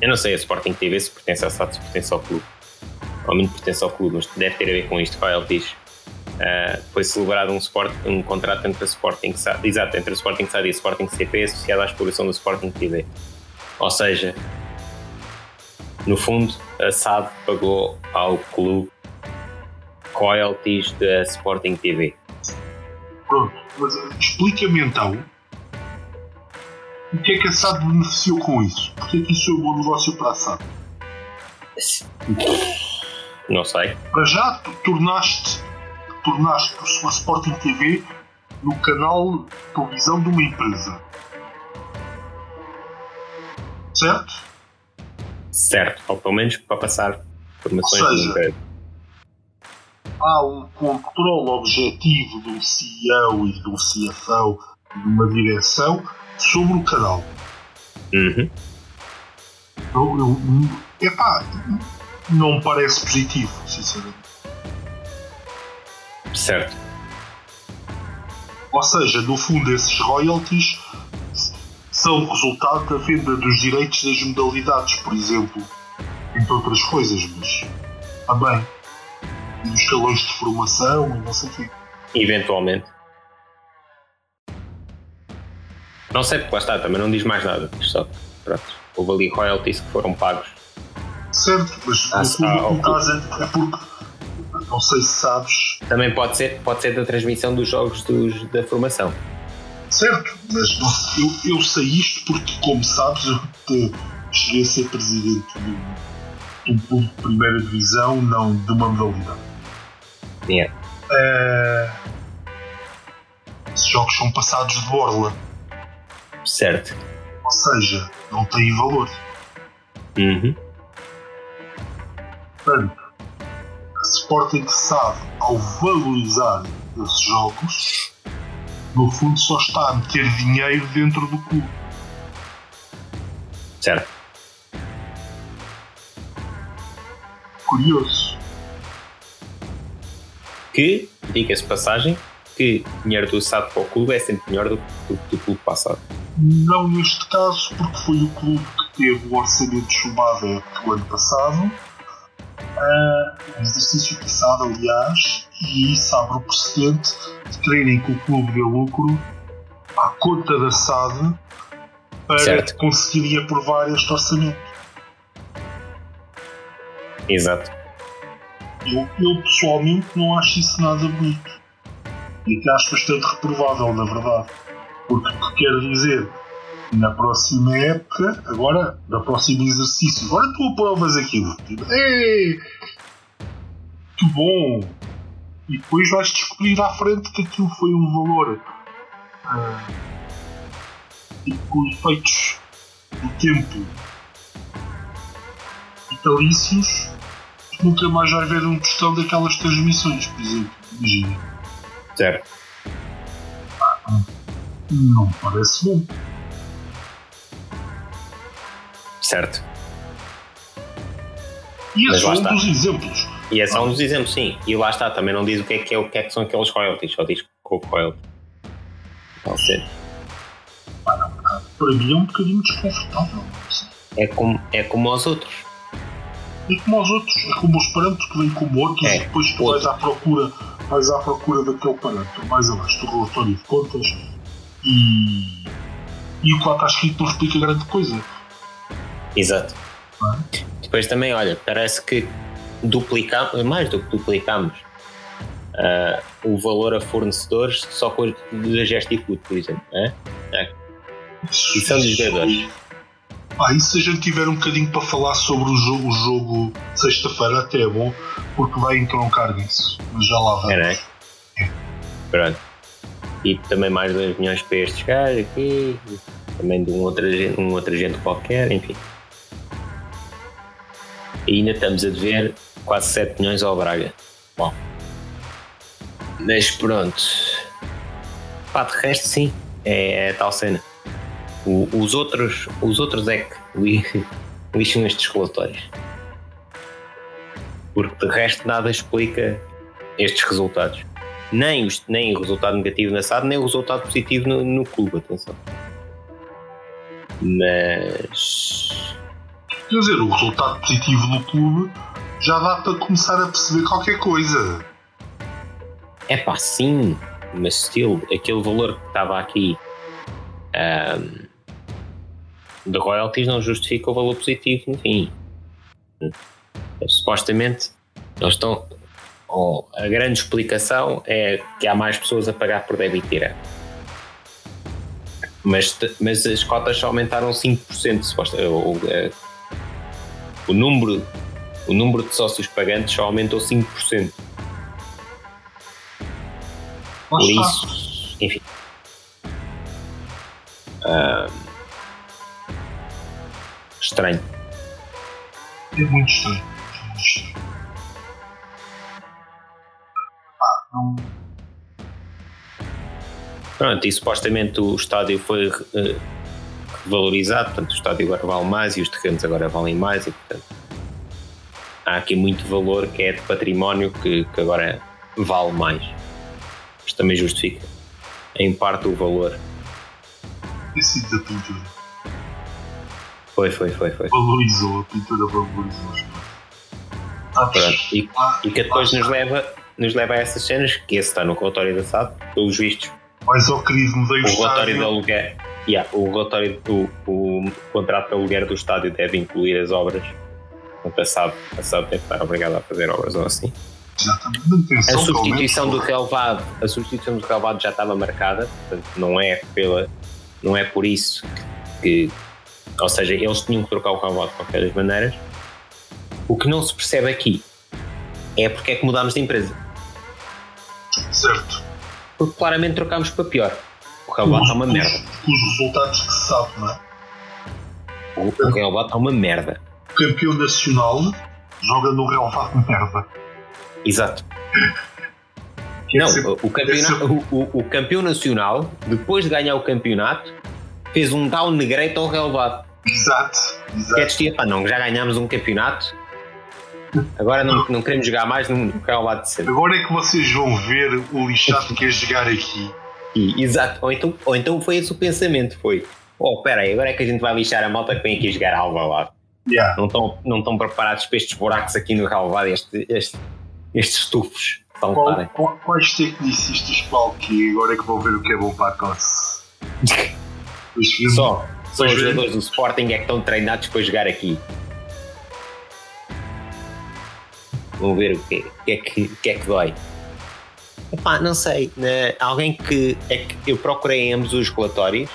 S1: eu não sei a Sporting TV se pertence à SAD, se pertence ao clube. Provavelmente pertence ao clube, mas deve ter a ver com isto, royalties. Ah, foi celebrado um, sport, um contrato entre a Sporting SAD, exato, entre a Sporting SAD e a Sporting CP associado à exploração do Sporting TV. Ou seja, no fundo, a SAD pagou ao clube royalties da Sporting TV.
S2: Pronto, mas explica-me então o que é que a SAD beneficiou com isso? Porque é que isso é um bom negócio para a SAD?
S1: Não sei.
S2: Para já tu tornaste, tornaste a Sporting TV no canal de televisão de uma empresa. Certo?
S1: Certo, ou pelo menos para passar informações
S2: Ou seja,
S1: emprego.
S2: Há um controle objetivo um CEO e um CFO de uma direção sobre o canal.
S1: Uhum.
S2: Eu, eu, epá, não me parece positivo, sinceramente.
S1: Certo.
S2: Ou seja, no fundo, esses royalties são resultado da venda dos direitos das modalidades, por exemplo, entre outras coisas, mas também. E dos escalões de formação e não sei o quê.
S1: Eventualmente. Não sei porque lá está, também não diz mais nada. Só que, pronto, houve ali royalties que foram pagos.
S2: Certo, mas
S1: Ah,
S2: fundo,
S1: ah,
S2: o caso é porque. Não sei se sabes.
S1: Também pode ser, pode ser da transmissão dos jogos dos, da formação.
S2: Certo, mas eu, eu sei isto porque, como sabes, eu te- cheguei a ser presidente de um, de um clube de primeira divisão, não de uma modalidade.
S1: Yeah.
S2: Eh, esses jogos são passados de borla,
S1: Certo.
S2: ou seja, não têm valor.
S1: Uhum.
S2: Portanto, a Sporting sabe, ao valorizar esses jogos, no fundo só está a meter dinheiro dentro do clube.
S1: Certo.
S2: Curioso.
S1: Que, diga-se de passagem, que o dinheiro do SAD para o clube é sempre melhor do que do, do clube passado.
S2: Não neste caso, porque foi o clube que teve o orçamento chumbado época do ano passado, no exercício passado, aliás, e isso abre o precedente de quererem que o clube dê lucro à conta da SAD para
S1: Certo.
S2: conseguirem aprovar este orçamento.
S1: Exato.
S2: Eu, eu pessoalmente não acho isso nada bonito. E até acho bastante reprovável, na verdade. Porque o que quer dizer Na próxima época, agora, no próximo exercício, agora tu aprovas aquilo. Tipo, Ei, que bom! E depois vais descobrir à frente que aquilo foi um valor. ah, e com efeitos do tempo vitalícios, nunca mais vais ver um tostão daquelas transmissões, por exemplo. Imagina.
S1: Certo.
S2: Não parece bom.
S1: Certo.
S2: E
S1: Mas
S2: esse é um
S1: está.
S2: dos exemplos.
S1: E é só um dos exemplos, sim. E lá está, também não diz o que é que, é, o que, é que são aqueles royalties, só diz com royalties. Pode ser.
S2: Para mim é um bocadinho desconfortável.
S1: É como, é como aos outros.
S2: É como aos outros, é como os parâmetros que vêm como outros
S1: É,
S2: e depois tu
S1: outro.
S2: vais à procura, vais à procura daquele parâmetro mais abaixo do relatório de contas e, e o que lá está escrito não explica grande coisa.
S1: Exato.
S2: Ah.
S1: Depois também, olha, parece que duplicamos, mais do que duplicamos, ah, o valor a fornecedores só com os da Gestifood, por exemplo. né? E são dos jogadores.
S2: Ah, e se a gente tiver um bocadinho para falar sobre o jogo, o jogo sexta-feira, até é bom, porque vai entroncar nisso. Mas já lá vamos.
S1: É, né? Pronto. E também mais 2 milhões para estes gajos aqui, também de um outro, agente, um outro agente qualquer, enfim. E ainda estamos a dever quase 7 milhões ao Braga. Bom. Mas pronto. Pá, de resto sim, é, é tal cena. O- os, outros, os outros é que li- [laughs] lixam estes relatórios. Porque de resto nada explica estes resultados. Nem, os- nem o resultado negativo na SAD, nem o resultado positivo no, no clube, atenção. Mas.
S2: Quer dizer, o resultado positivo no clube já dá para começar a perceber qualquer coisa.
S1: É pá, sim, mas still, aquele valor que estava aqui ahm, de royalties não justifica o valor positivo no fim. Supostamente, eles estão. ou a grande explicação é que há mais pessoas a pagar por débito direto. Mas, mas as cotas só aumentaram 5%, suposta, o, o, eh, o número, o número de sócios pagantes só aumentou 5%.
S2: Lá
S1: Por isso, enfim. Ah, estranho.
S2: É muito estranho. Muito estranho. Ah, não.
S1: Pronto, e supostamente o estádio foi eh, valorizado, portanto o estádio agora vale mais e os terrenos agora valem mais e portanto há aqui muito valor que é de património que, que agora vale mais. Isto também justifica em parte o valor.
S2: Sido da pintura.
S1: Foi, foi, foi, foi.
S2: Valorizou, a pintura valorizou
S1: Pronto. E, e que depois nos leva, nos leva a essas cenas, que esse está no relatório da SAD, pelos vistos,
S2: Mas ao querido mudei o
S1: o relatório de aluguer. Yeah, o relatório do o contrato de aluguer do estádio deve incluir as obras. Portanto, a SAD, a SAD deve estar obrigada a fazer obras ou assim. A substituição do relevado, a substituição do relevado já estava marcada, portanto não é pela, não é por isso que, ou seja, eles tinham que trocar o relevado de qualquer das maneiras. O que não se percebe aqui é porque é que mudámos de empresa.
S2: Certo.
S1: Porque claramente trocámos para pior. O relevado está uma
S2: os-
S1: merda.
S2: Os resultados que se sabe, não é?
S1: O, o relevado está uma merda.
S2: O campeão nacional joga no relevado de merda.
S1: Exato.
S2: É
S1: Não, o, o campeonato, o, o- o campeão nacional, depois de ganhar o campeonato, fez um downgrade ao relevado.
S2: Exato.
S1: Que é pá, não, já ganhámos um campeonato, agora não, não queremos jogar mais no, no relevado de sempre.
S2: Agora é que vocês vão ver o lixado que é jogar aqui.
S1: E, exato. Ou então, ou então foi esse o pensamento, foi. Oh, espera aí, agora é que a gente vai lixar a malta que vem aqui jogar ao Alvalade.
S2: Yeah.
S1: Não estão, não estão preparados para estes buracos aqui no relevado, este, este- estes estufos.
S2: Qual, qual, quais tecnicistas para o quê? Agora é que vão ver o que é bom para a tosse. [laughs]
S1: Só,
S2: Pois
S1: os
S2: é.
S1: jogadores do Sporting é que estão treinados para jogar aqui. Vamos ver o que, o que, é, que, o que é que dói. Epá, não sei. né, alguém que. É que eu procurei em ambos os relatórios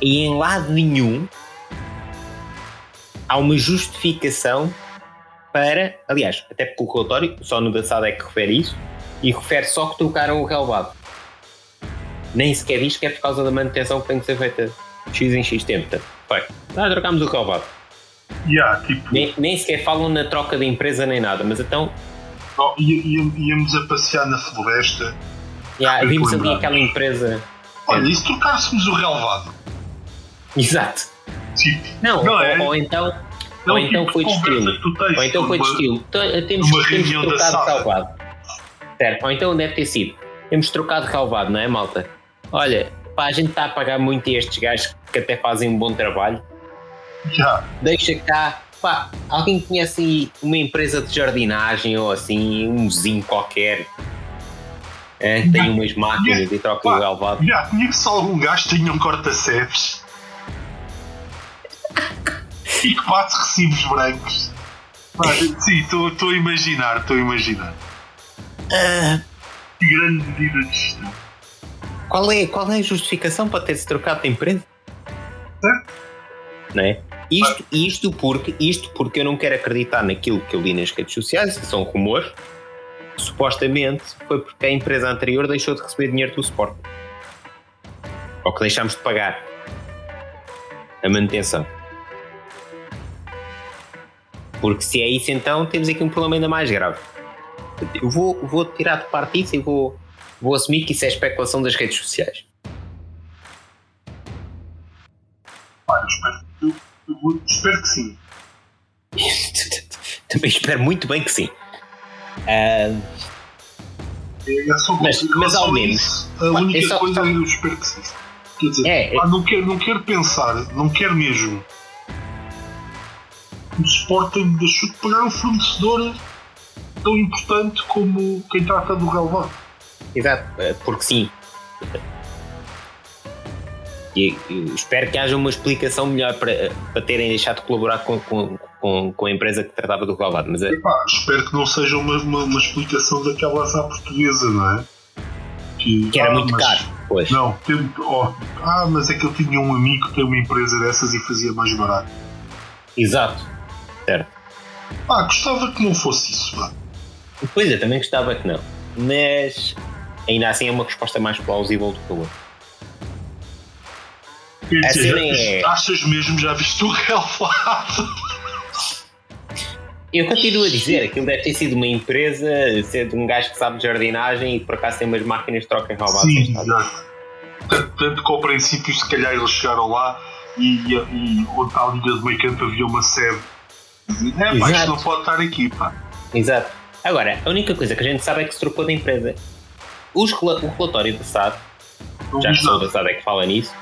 S1: E em lado nenhum há uma justificação para. Aliás, até porque o relatório, só no da SAD é que refere isso, e refere só que trocaram o relevado. Nem sequer diz que é por causa da manutenção que tem que ser feita X em X tempo. Foi. Ah, trocámos o relevado.
S2: Yeah, tipo,
S1: Nem, nem sequer falam na troca de empresa nem nada, mas então
S2: oh, íamos a passear na floresta.
S1: yeah, vimos ali aquela empresa.
S2: Olha, e se trocássemos o relevado?
S1: Exato.
S2: Tipo,
S1: Não,
S2: Não
S1: ou,
S2: é?
S1: ou então,
S2: é
S1: ou então
S2: tipo
S1: foi de estilo. Ou então foi de estilo. Então, Temos, temos
S2: SAD.
S1: relevado. Certo. Ou então deve ter sido. Temos trocado de relevado, não é, malta? Olha, pá, a gente está a pagar muito a estes gajos que até fazem um bom trabalho.
S2: Já,
S1: Deixa cá. Pá, alguém conhece aí uma empresa de jardinagem ou assim, um vizinho qualquer? É, tem umas máquinas e troca o
S2: Pá.
S1: relevado.
S2: já, conheço algum gajo que tenha um corta-cepes [laughs] e que passe recibos brancos. Pá, sim, estou a imaginar, estou a imaginar. Que grande medida de gestão.
S1: Qual é, qual é a justificação para ter-se trocado de empresa? Não é? Isto, isto, porque, isto porque eu não quero acreditar naquilo que eu li nas redes sociais, que são rumores. Supostamente foi porque a empresa anterior deixou de receber dinheiro do suporte. Ou que deixámos de pagar a manutenção. Porque se é isso, então temos aqui um problema ainda mais grave. Eu vou, vou tirar de parte isso e vou, vou assumir que isso é especulação das redes sociais.
S2: Eu espero, eu, eu vou- espero que sim. [laughs]
S1: Também espero muito bem que sim.
S2: É só
S1: Mas- mas ao menos.
S2: A única
S1: é só-
S2: coisa eu espero que sim. Quer dizer,
S1: É, é-
S2: não, quero, não quero pensar, não quero mesmo. O Sporting deixou de pagar um fornecedor tão importante como quem trata do relevado.
S1: Exato, ah, porque sim. E espero que haja uma explicação melhor para, para terem deixado de colaborar com, com, com, com a empresa que tratava do relvado. Mas
S2: Epá, espero que não seja uma, uma, uma explicação daquelas à portuguesa, não é?
S1: que era
S2: ah,
S1: muito
S2: mas-
S1: caro. Pois.
S2: Não, tem, oh, ah, mas é que eu tinha um amigo que tem uma empresa dessas e fazia mais barato.
S1: Exato. Certo.
S2: Ah, gostava que não fosse isso, pá.
S1: Pois eu também gostava que não. Mas ainda assim é uma resposta mais plausível do que a outra.
S2: Quer
S1: A
S2: dizer,
S1: cena é-
S2: Achas mesmo, já viste o relevado?
S1: Eu continuo a dizer, aquilo deve ter sido uma empresa, ser de um gajo que sabe de jardinagem e por acaso tem umas máquinas de troca relvado.
S2: Sim, exato. Tanto, tanto que ao princípio, se calhar, eles chegaram lá e, e, onde a linha do meio campo havia uma sede. É, pá, isto não pode estar aqui, pá.
S1: Exato. Agora, a única coisa que a gente sabe é que se trocou da empresa. Os o relatório da SAD, já que sou da SAD é que fala nisso,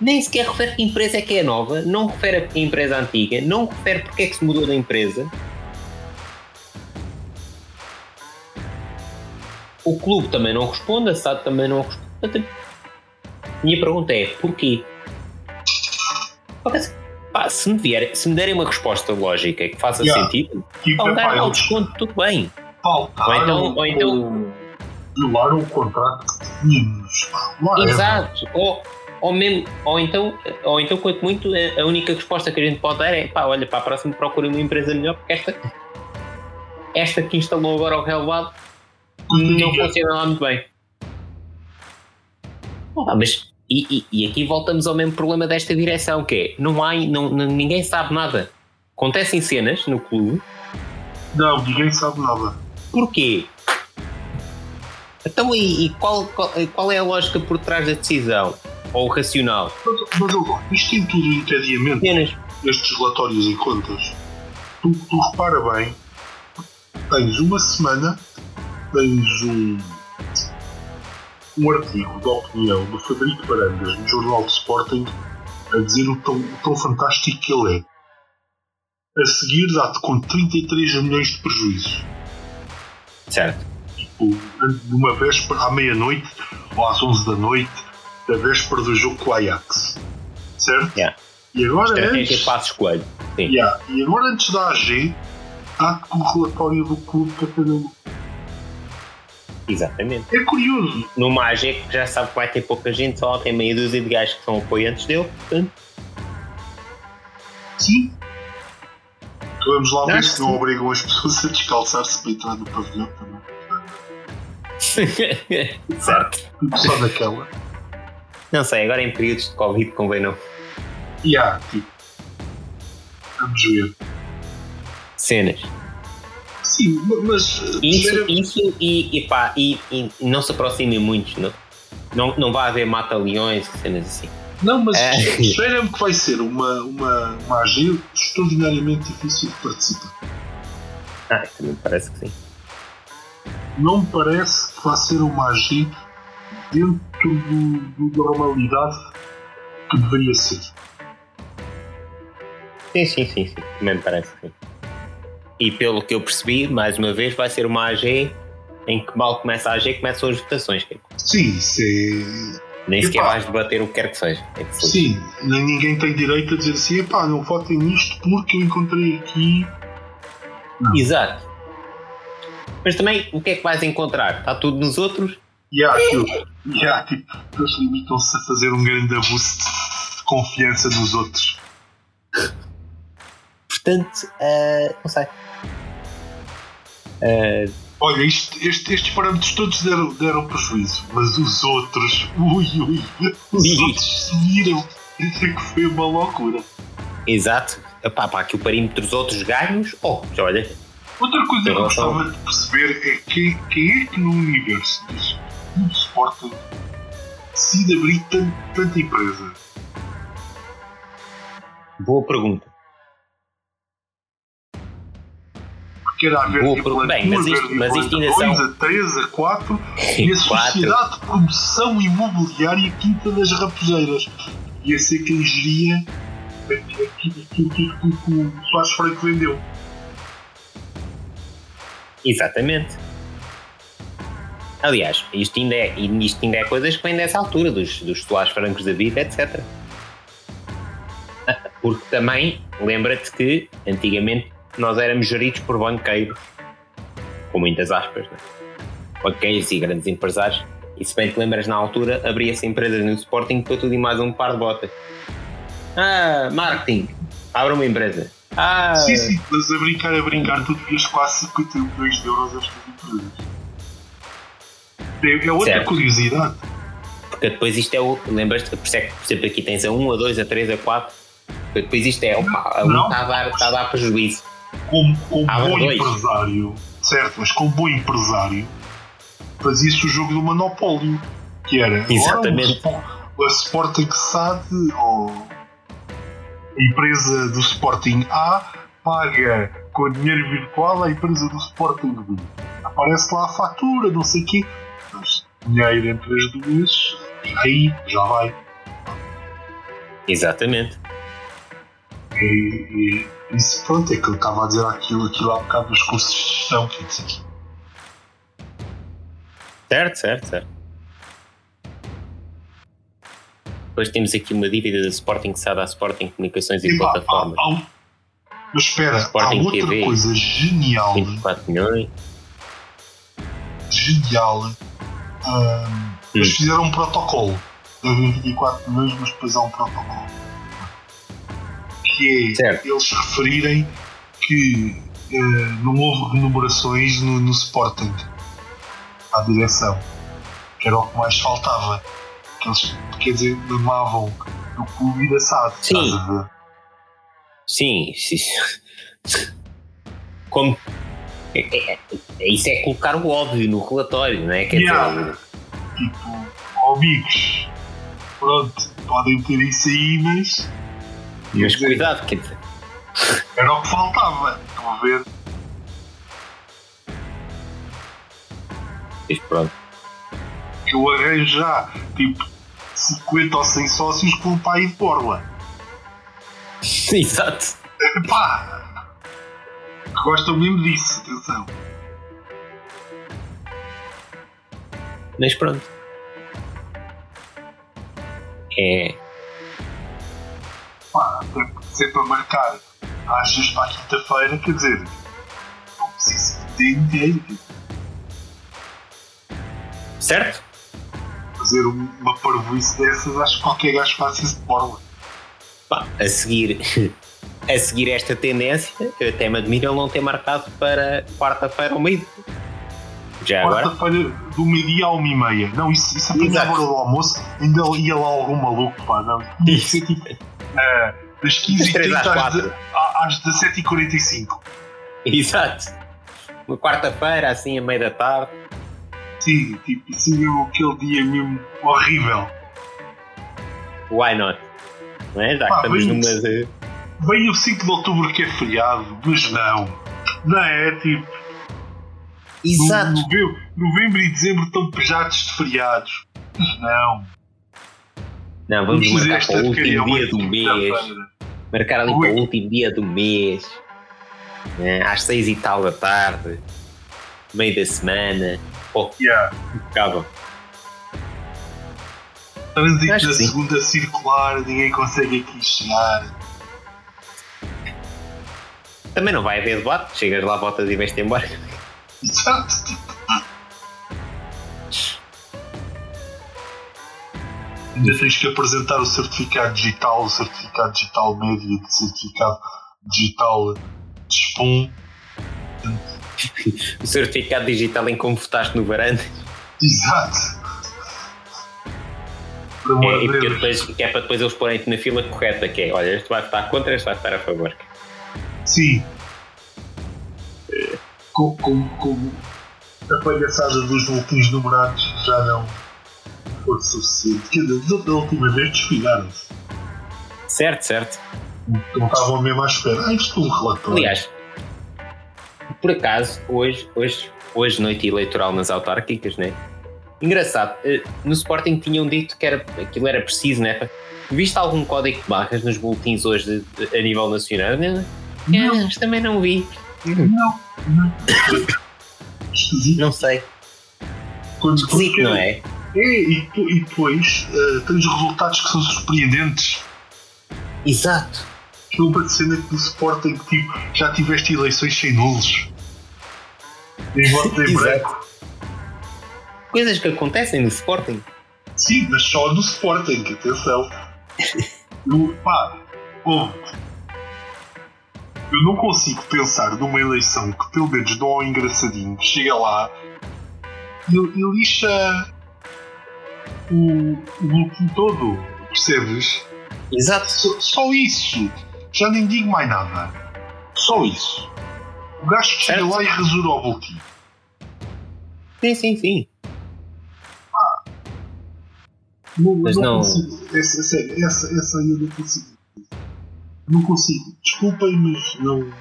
S1: nem sequer refere que empresa é que é nova, não refere a empresa antiga, não refere porque é que se mudou da empresa. O clube também não responde, a SAD também não responde. Minha pergunta é, porquê? Porque, pá, se, me vier, se me derem uma resposta lógica que faça
S2: Yeah.
S1: sentido, ao
S2: eles
S1: desconto, tudo bem. Ou então- ou então-
S2: violaram o contrato pá. Whatever.
S1: Exato. Ou, ou, mesmo, ou, então, ou então, quanto muito, a única resposta que a gente pode dar é pá, olha, para a próxima procure uma empresa melhor, porque esta, esta que instalou agora o relevado não funciona lá muito bem. Ah, mas e, e- e aqui voltamos ao mesmo problema desta direção, que é não há, não- ninguém sabe nada. Acontecem cenas no clube,
S2: Não, ninguém sabe nada.
S1: porquê? Então e, e qual, qual, qual é a lógica por trás da decisão? Ou o racional?
S2: Mas, mas isto tem tudo encadeamento,
S1: Cenas.
S2: estes relatórios e contas. Tu, tu repara bem, tens uma semana, tens um, um artigo de opinião do Frederico Barandas no Jornal de Sporting a dizer o tão, o tão fantástico que ele é. A seguir dá-te com 33 milhões de prejuízos.
S1: Certo.
S2: Tipo, numa véspera à meia-noite ou às 11 da noite, da véspera do jogo com o Ajax. Certo?
S1: Yeah.
S2: E agora
S1: Estratégia
S2: antes,
S1: de passos coelho. Sim.
S2: Yeah, E agora antes da AG, há o relatório do clube para cada um.
S1: Exatamente.
S2: É curioso.
S1: Numa AG que já sabe que vai ter pouca gente, só tem meia dúzia de gajos que são apoiantes dele, portanto.
S2: Sim. Vamos lá ver se não obrigam as pessoas a descalçar-se para entrar no pavilhão também. [laughs]
S1: certo.
S2: Só daquela.
S1: Não sei, agora em períodos de Covid convém não.
S2: E há, tipo. Vamos ver.
S1: Cenas.
S2: Sim, mas. uh,
S1: Isso,
S2: cheira-
S1: isso e, e pá, e, e não se aproximem muitos, não, não, não vai haver mata-leões, cenas assim.
S2: Não, mas
S1: É. [laughs]
S2: cheira-me que vai ser uma, uma, uma AG extraordinariamente difícil de participar.
S1: Ah, também me parece que sim.
S2: Não me parece que vai ser uma AG dentro do, do- da normalidade que deveria ser.
S1: Sim, sim, sim, sim. Também me parece sim. E pelo que eu percebi, mais uma vez, vai ser uma AG em que mal começa a AG começam as votações. Kiko.
S2: Sim, isso é.
S1: Nem sequer
S2: Epá.
S1: vais debater o que quer que seja. É que.
S2: Sim, nem ninguém tem direito a dizer assim: epá, não votem nisto porque eu encontrei aqui.
S1: Exato. Mas também, o que é que vais encontrar? Está tudo nos outros?
S2: E há aquilo. E há, tipo, eles limitam-se a fazer um grande boost de confiança nos outros.
S1: Portanto, eh, não sei. Eh,
S2: Olha, isto- este- estes parâmetros todos deram, deram prejuízo, mas os outros, ui ui, os
S1: Ih.
S2: outros subiram. Isso é que foi uma loucura.
S1: exato. Epá, para que o parímetro dos outros ganhos, oh, já olha.
S2: Outra coisa que eu gostava de perceber é quem, quem é que no universo do Sporting decide abrir tan- tanta empresa.
S1: Boa pergunta.
S2: Porque era a Verde
S1: Boa pergunta.
S2: Blanco,
S1: Bem, mas
S2: a
S1: isto- mas isto ainda
S2: dois,
S1: são-
S2: a 3, a 4 e a. Sociedade de Promoção Imobiliária Quinta das Rapejeiras. Ia ser quem geria aquilo que, o Soares Franco vendeu.
S1: Exatamente. Aliás, isto ainda é, isto ainda é coisas que vêm dessa altura, dos, dos Soares Francos da vida, etc. [laughs] Porque também, lembra-te que antigamente nós éramos geridos por banqueiros, com muitas aspas, né? banqueiros e grandes empresários. E se bem te lembras, na altura, abria-se empresas no Sporting para tudo e mais um par de botas. Ah, marketing, abre uma empresa. Ah,
S2: Sim, sim, mas a brincar, a brincar, tu devias quase 51 milhões de euros a estas empresas. É, é outra
S1: Certo.
S2: curiosidade.
S1: Porque depois isto é o. Lembras-te? É que, por exemplo, aqui tens a 1, a 2, a 3, a 4. Porque depois isto é. Opa, a 1
S2: Não.
S1: está a dar, está a dar prejuízo.
S2: Como, como
S1: Abre
S2: bom
S1: dois.
S2: empresário, certo, mas como bom empresário, fazia-se o jogo do monopólio, que era agora
S1: Exatamente.
S2: Spo- a Sporting SAD ou empresa do Sporting A paga com dinheiro virtual a empresa do Sporting B. Aparece lá a fatura, não sei o quê, mas dinheiro entre as duas, aí já vai.
S1: Exatamente.
S2: E, e isso pronto, é que eu estava a dizer aquilo, aquilo há bocado dos cursos de gestão.
S1: Certo, certo, certo. Depois temos aqui uma dívida da Sporting SAD à Sporting Comunicações e
S2: Epá,
S1: Plataformas.
S2: há- há um- Mas espera, há
S1: Sporting
S2: outra
S1: TV.
S2: coisa genial,
S1: 24 milhões.
S2: genial. Eles fizeram um protocolo. Devem 24 milhões, mas depois há um protocolo. Que é
S1: Certo.
S2: eles referirem que eh, não houve remunerações no, no Sporting à direção. Que era o que mais faltava. Que eles, quer dizer, mamavam do clube da SAD.
S1: Sim. Sim, sim. Como. é- é- é- Isso é colocar o óbvio no relatório, não é? Quer
S2: Yeah.
S1: dizer,
S2: tipo, ó, amigos, pronto, podem ter isso aí, mas
S1: mas
S2: dizer-
S1: cuidado, quer dizer.
S2: era o que faltava. Estão a ver?
S1: Mas pronto.
S2: Eu arranjo já, tipo, 50 ou 100 sócios vão para aí de borla. [laughs]
S1: Exato.
S2: Pá! Gostam mesmo disso, atenção.
S1: Mas pronto. É.
S2: Pá, até porque se é para marcar às vezes para a quinta-feira, quer dizer, não preciso ter dinheiro.
S1: Certo?
S2: Fazer uma parvoíce dessas, acho que qualquer gajo faz isso de borla.
S1: Pá, a seguir, [laughs] a seguir esta tendência, eu até me admiro ele não ter marcado para quarta-feira ao meio. Já agora?
S2: Quarta-feira do meio-dia ao meia. Não, isso, isso apanha a hora do almoço, ainda ia lá algum maluco, pá, não. Que ser tipo. Uh, das 15h30 às, às 17h45.
S1: Exato. Uma quarta-feira, assim, a meio da tarde.
S2: Sim, tipo, assim, aquele dia mesmo horrível.
S1: Why not? Não é? Já que estamos numa.
S2: Vem o 5 de outubro que é feriado, mas não. Não é? Tipo.
S1: Exato.
S2: Novembro, novembro e dezembro estão pejados de feriados. Mas não.
S1: Não, vamos, vamos marcar para o último dia do mês. Marcar ali para o último dia do mês. Às seis e tal da tarde. Meio da semana.
S2: Yeah.
S1: Acaba.
S2: Trânsito na segunda circular, ninguém consegue aqui chegar.
S1: Também não vai haver debate, chegas lá, botas e vais-te embora.
S2: Exato. Ainda tens que apresentar o certificado digital, o certificado digital médio, o certificado digital de SPUM. [laughs]
S1: o certificado digital em como votaste no varanda.
S2: Exato.
S1: É, e porque depois, que é para depois eles porem-te na fila correta, que é, olha, este vai votar contra, este vai votar a favor.
S2: Sim. Com, com, com a palhaçada dos voltinhos numerados já não foi suficiente. Quer dizer, da última vez desfilaram-se.
S1: Certo, certo.
S2: Não estavam mesmo à espera. Ah, isto é um relatório.
S1: Aliás, por acaso, hoje, hoje, hoje noite eleitoral nas autárquicas, né? Engraçado, eh, no Sporting tinham dito que era, aquilo era preciso, né? Viste algum código de barras nos boletins hoje de, de, a nível nacional? Não. não. também não vi.
S2: Não, não.
S1: não sei. Quando, Esquisito, não é?
S2: É, e, e depois uh, tens resultados que são surpreendentes.
S1: Exato.
S2: Aquilo para cena do Sporting que tipo, já tiveste eleições sem nulos. Em voto em branco
S1: coisas que acontecem no Sporting.
S2: Sim, mas só no Sporting, atenção. eu, pá, oh, eu não consigo pensar numa eleição que pelo menos dá um engraçadinho, que chega lá e, e lixa o, o todo, percebes?
S1: Exato.
S2: Só, só, isso. Já nem digo mais nada. Só isso. O gajo chega lá e rasura o boletim.
S1: Sim, sim, sim.
S2: Não, mas não, não. Consigo. Essa, essa, essa aí eu não consigo. Não consigo. Desculpem, mas não.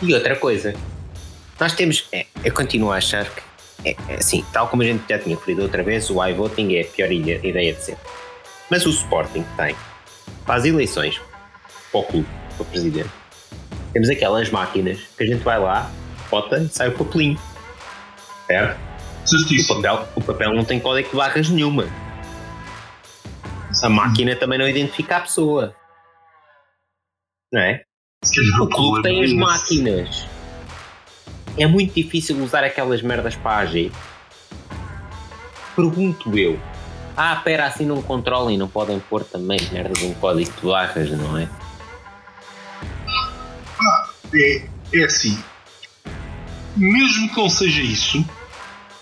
S1: E outra coisa, nós temos. É, eu continuo a achar que, é, é, assim, tal como a gente já tinha referido outra vez, o iVoting é a pior ideia de ser. Mas o Sporting tem, para as eleições, para o clube, para o presidente, temos aquelas máquinas que a gente vai lá, bota sai o papelinho. Certo?
S2: Certíssimo.
S1: O papel, o papel não tem código de barras nenhuma a máquina também não identifica a pessoa. Não é? O clube tem as máquinas. É muito difícil usar aquelas merdas para agir. Pergunto eu. Ah, pera, assim não controlam e não podem pôr também merdas em código de barras, não é?
S2: É, é assim. Mesmo que não seja isso,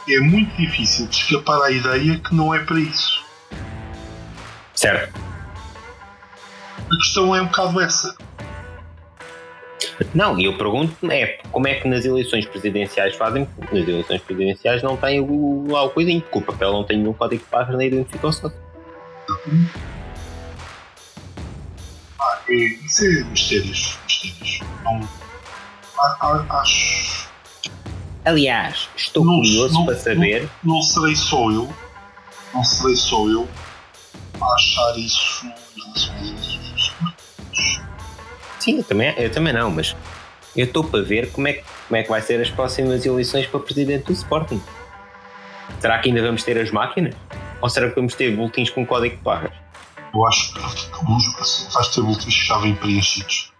S2: é muito difícil de escapar à ideia que não é para isso.
S1: Certo.
S2: A questão é um bocado essa.
S1: Não, e eu pergunto é como é que nas eleições presidenciais fazem, nas eleições presidenciais não tem o, lá o coisinho, porque o papel não tem nenhum código de nem identificação.
S2: Ah, é, isso é mistérios. Mistérios. Não, acho.
S1: Aliás, estou não, curioso não, para saber.
S2: Não, não serei só eu. Não serei só eu achar isso
S1: Sim, eu também, eu também não, mas eu estou para ver como é, que, como é que vai ser as próximas eleições para presidente do Sporting. Será que ainda vamos ter as máquinas? Ou será que vamos ter boletins com código de barras?
S2: Eu acho que vais ter boletins que já vêm preenchidos.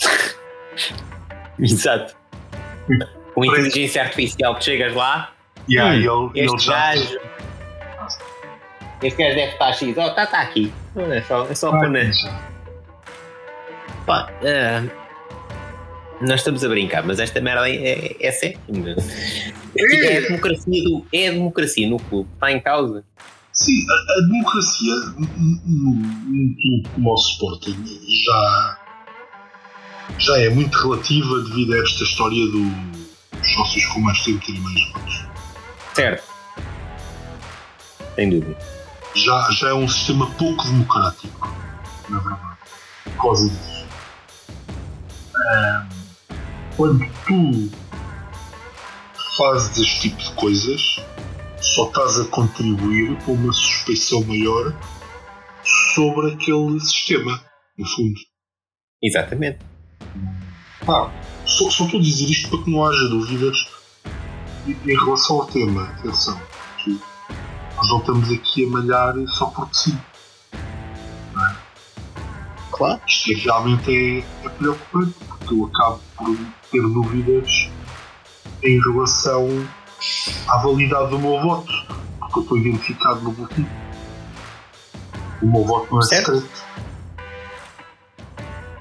S2: [laughs] [laughs]
S1: Exato. [laughs] Com inteligência artificial, que chegas lá,
S2: Yeah,
S1: hum,
S2: ele,
S1: este
S2: ele já.
S1: gajo. Este gajo deve estar X. Oh, está tá aqui. É só, é só
S2: Ah,
S1: pôr. Pá, ah, nós estamos a brincar, mas esta merda é, é sério. meu. É, a democracia do, é a democracia no clube. Está em causa.
S2: Sim, a, a democracia num clube como o Sporting já, já é muito relativa devido a esta história do- dos sócios com mais tempo terem mais votos.
S1: Certo. Sem dúvida.
S2: Já, já é um sistema pouco democrático, na verdade, por causa disso. Ahm, quando tu fazes este tipo de coisas, só estás a contribuir para uma suspeição maior sobre aquele sistema, no fundo.
S1: Exatamente.
S2: Pá, só, só estou a dizer isto para que não haja dúvidas em relação ao tema. Atenção, que nós não estamos aqui a malhar só porque sim.
S1: Claro.
S2: Isto é, realmente é, é preocupante, porque eu acabo por ter dúvidas em relação à validade do meu voto, porque eu estou identificado no boletim. O meu voto não é
S1: Certo.
S2: secreto.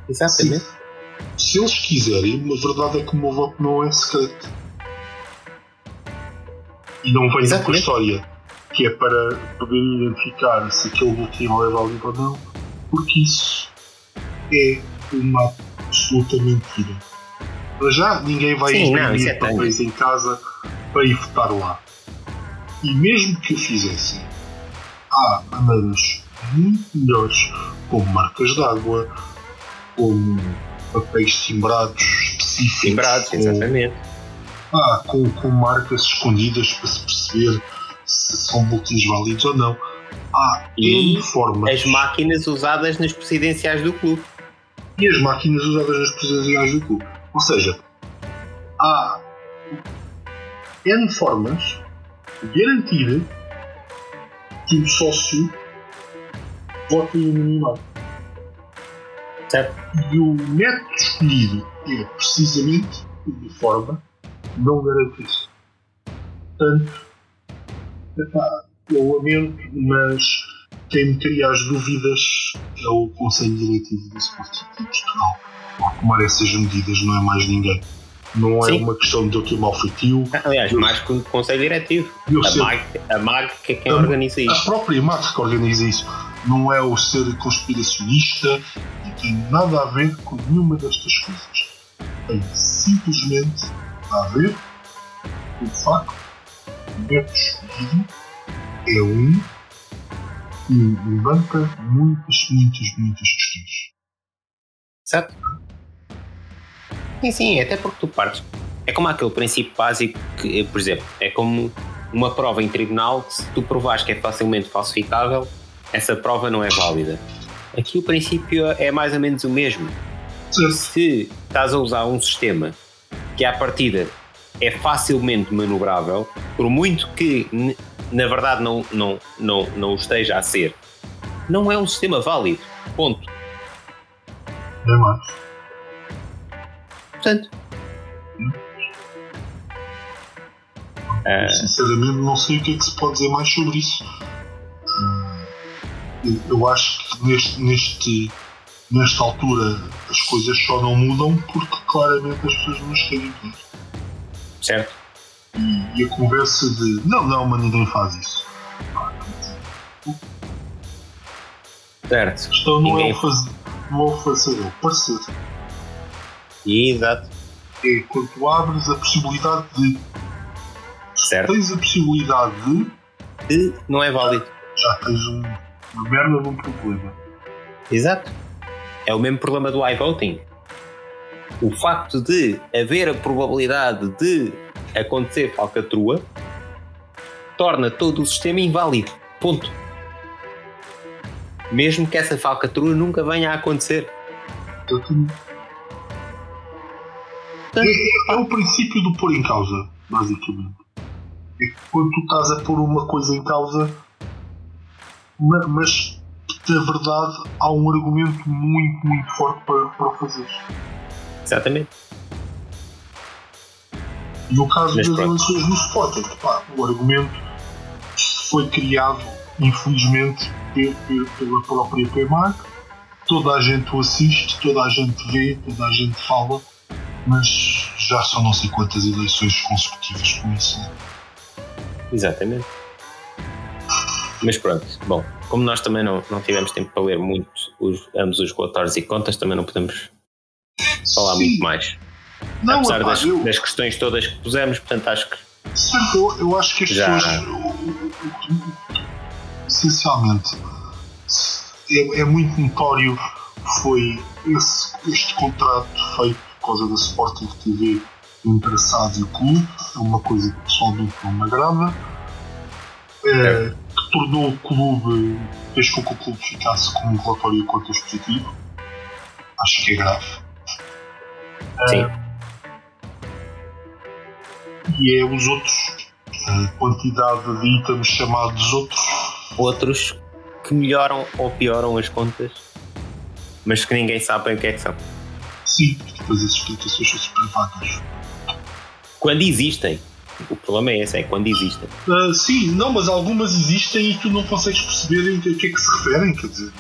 S1: Exatamente.
S2: Se, se eles quiserem, a verdade é que o meu voto não é secreto. E não vem com a história que é para poder identificar se aquele boletim é válido ou não, porque isso é uma absoluta mentira. Para já, ninguém vai
S1: Sim,
S2: imprimir
S1: é
S2: papéis em casa para ir votar lá. E mesmo que o fizessem, há maneiras muito melhores, como marcas de água, como papéis timbrados específicos,
S1: Timbrados,
S2: com,
S1: exatamente.
S2: ah, com, com marcas escondidas para se perceber se são boletins válidos ou não. Há
S1: E
S2: N formas.
S1: As máquinas usadas nas presidenciais do clube.
S2: e as máquinas usadas nas presidenciais do clube. Ou seja, há N formas de garantir que o sócio vote em anonimato.
S1: Certo?
S2: E o método escolhido é precisamente de forma não isso. Portanto, epá, eu lamento, mas quem me cria as dúvidas é o Conselho Diretivo do Sporting de Portugal. Ao tomar essas medidas não é mais ninguém. Não é
S1: Sim.
S2: uma questão de eu ter mau feitio.
S1: Aliás, mais que o Conselho Diretivo.
S2: Eu
S1: A MAG, a MAG que é quem
S2: A-
S1: organiza
S2: A
S1: isso.
S2: própria MAC que organiza isso não é o ser conspiracionista tem nada a ver com nenhuma destas coisas. Tem simplesmente a ver com o facto que o método escolhido é um que levanta muitas, muitas, muitas questões.
S1: Certo? Sim, sim, até porque tu partes. É como aquele princípio básico que, por exemplo, é como uma prova em tribunal que se tu provares que é facilmente falsificável, essa prova não é válida. Aqui o princípio é mais ou menos o mesmo. Se estás a usar um sistema que à partida é facilmente manobrável, por muito que na verdade não, não, não, não o esteja a ser, não é um sistema válido. Ponto.
S2: Não é mais?
S1: Portanto.
S2: Sinceramente, não sei o que é que se pode dizer mais sobre isso. Eu- acho que neste, neste, nesta altura as coisas só não mudam porque claramente as pessoas não as querem ver.
S1: certo?
S2: E a conversa de não, não, mas ninguém faz isso.
S1: Certo.
S2: A questão não é
S1: Ninguém-
S2: o fazer, não é o fazer, é o parecer.
S1: Exato.
S2: É quando tu abres a possibilidade de.
S1: Certo.
S2: Tens a possibilidade de.
S1: Que não é válido.
S2: Já tens um, uma merda de um problema.
S1: Exato. É o mesmo problema do iVoting. O facto de haver a probabilidade de acontecer falcatrua torna todo o sistema inválido. Ponto. Mesmo que essa falcatrua nunca venha a acontecer.
S2: É, é o princípio do pôr em causa, basicamente. É que quando tu estás a pôr uma coisa em causa, mas na verdade há um argumento muito, muito forte para, para o fazer.
S1: Exatamente.
S2: No caso das eleições no Sporting, pá, o argumento foi criado, infelizmente, pela própria PMAC. Toda a gente o assiste, toda a gente vê, toda a gente fala, mas já são não sei quantas eleições consecutivas com isso. Né?
S1: Exatamente. Mas pronto, bom, como nós também não, não tivemos tempo para ler muito os, ambos os relatórios e contas, também não podemos falar Sim. muito mais. Não, Apesar das, eu... das, questões todas que pusemos, portanto acho que.
S2: Certo, eu, eu acho que as já... pessoas. Essencialmente, é, é, muito notório foi esse, este contrato feito por causa da Sporting TV interessado e o clube, é uma coisa que pessoalmente não me agrada. É, que tornou o clube, fez com que o clube ficasse com um relatório de contas positivo. Acho que é grave.
S1: Sim.
S2: É, e é os outros, a quantidade de itens chamados outros.
S1: Outros que melhoram ou pioram as contas, mas que ninguém sabe bem o que é que são.
S2: Sim, depois as explicações são super vagas.
S1: Quando existem. O problema é esse, é quando existem.
S2: Uh, sim, não, mas algumas existem e tu não consegues perceber em que, é que se referem, quer dizer.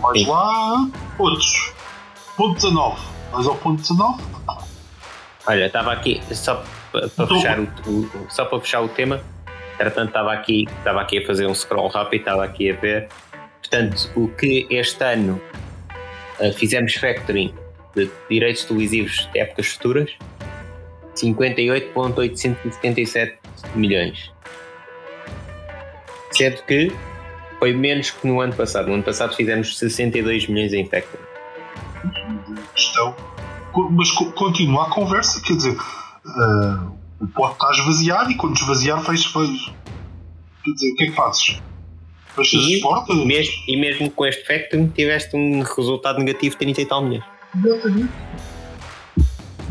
S2: Vais sim. lá, outros. Ponto 19. Vais ao ponto 19?
S1: Olha, estava aqui, só para fechar o, o, só para fechar o tema, entretanto estava aqui, estava aqui a fazer um scroll rápido, estava aqui a ver. Portanto, o que este ano uh, fizemos factoring de direitos televisivos de épocas futuras, 58.877 milhões. Sendo que foi menos que no ano passado. No ano passado fizemos 62 milhões em factoring.
S2: Questão mas continua a conversa, quer dizer, uh, o pote está a esvaziar e quando esvaziar faz feio. Quer dizer, o que é que fazes? Fechas as portas?
S1: Mesmo, e mesmo com este factoring tiveste um resultado negativo de 30 e tal milhões.
S2: Exatamente.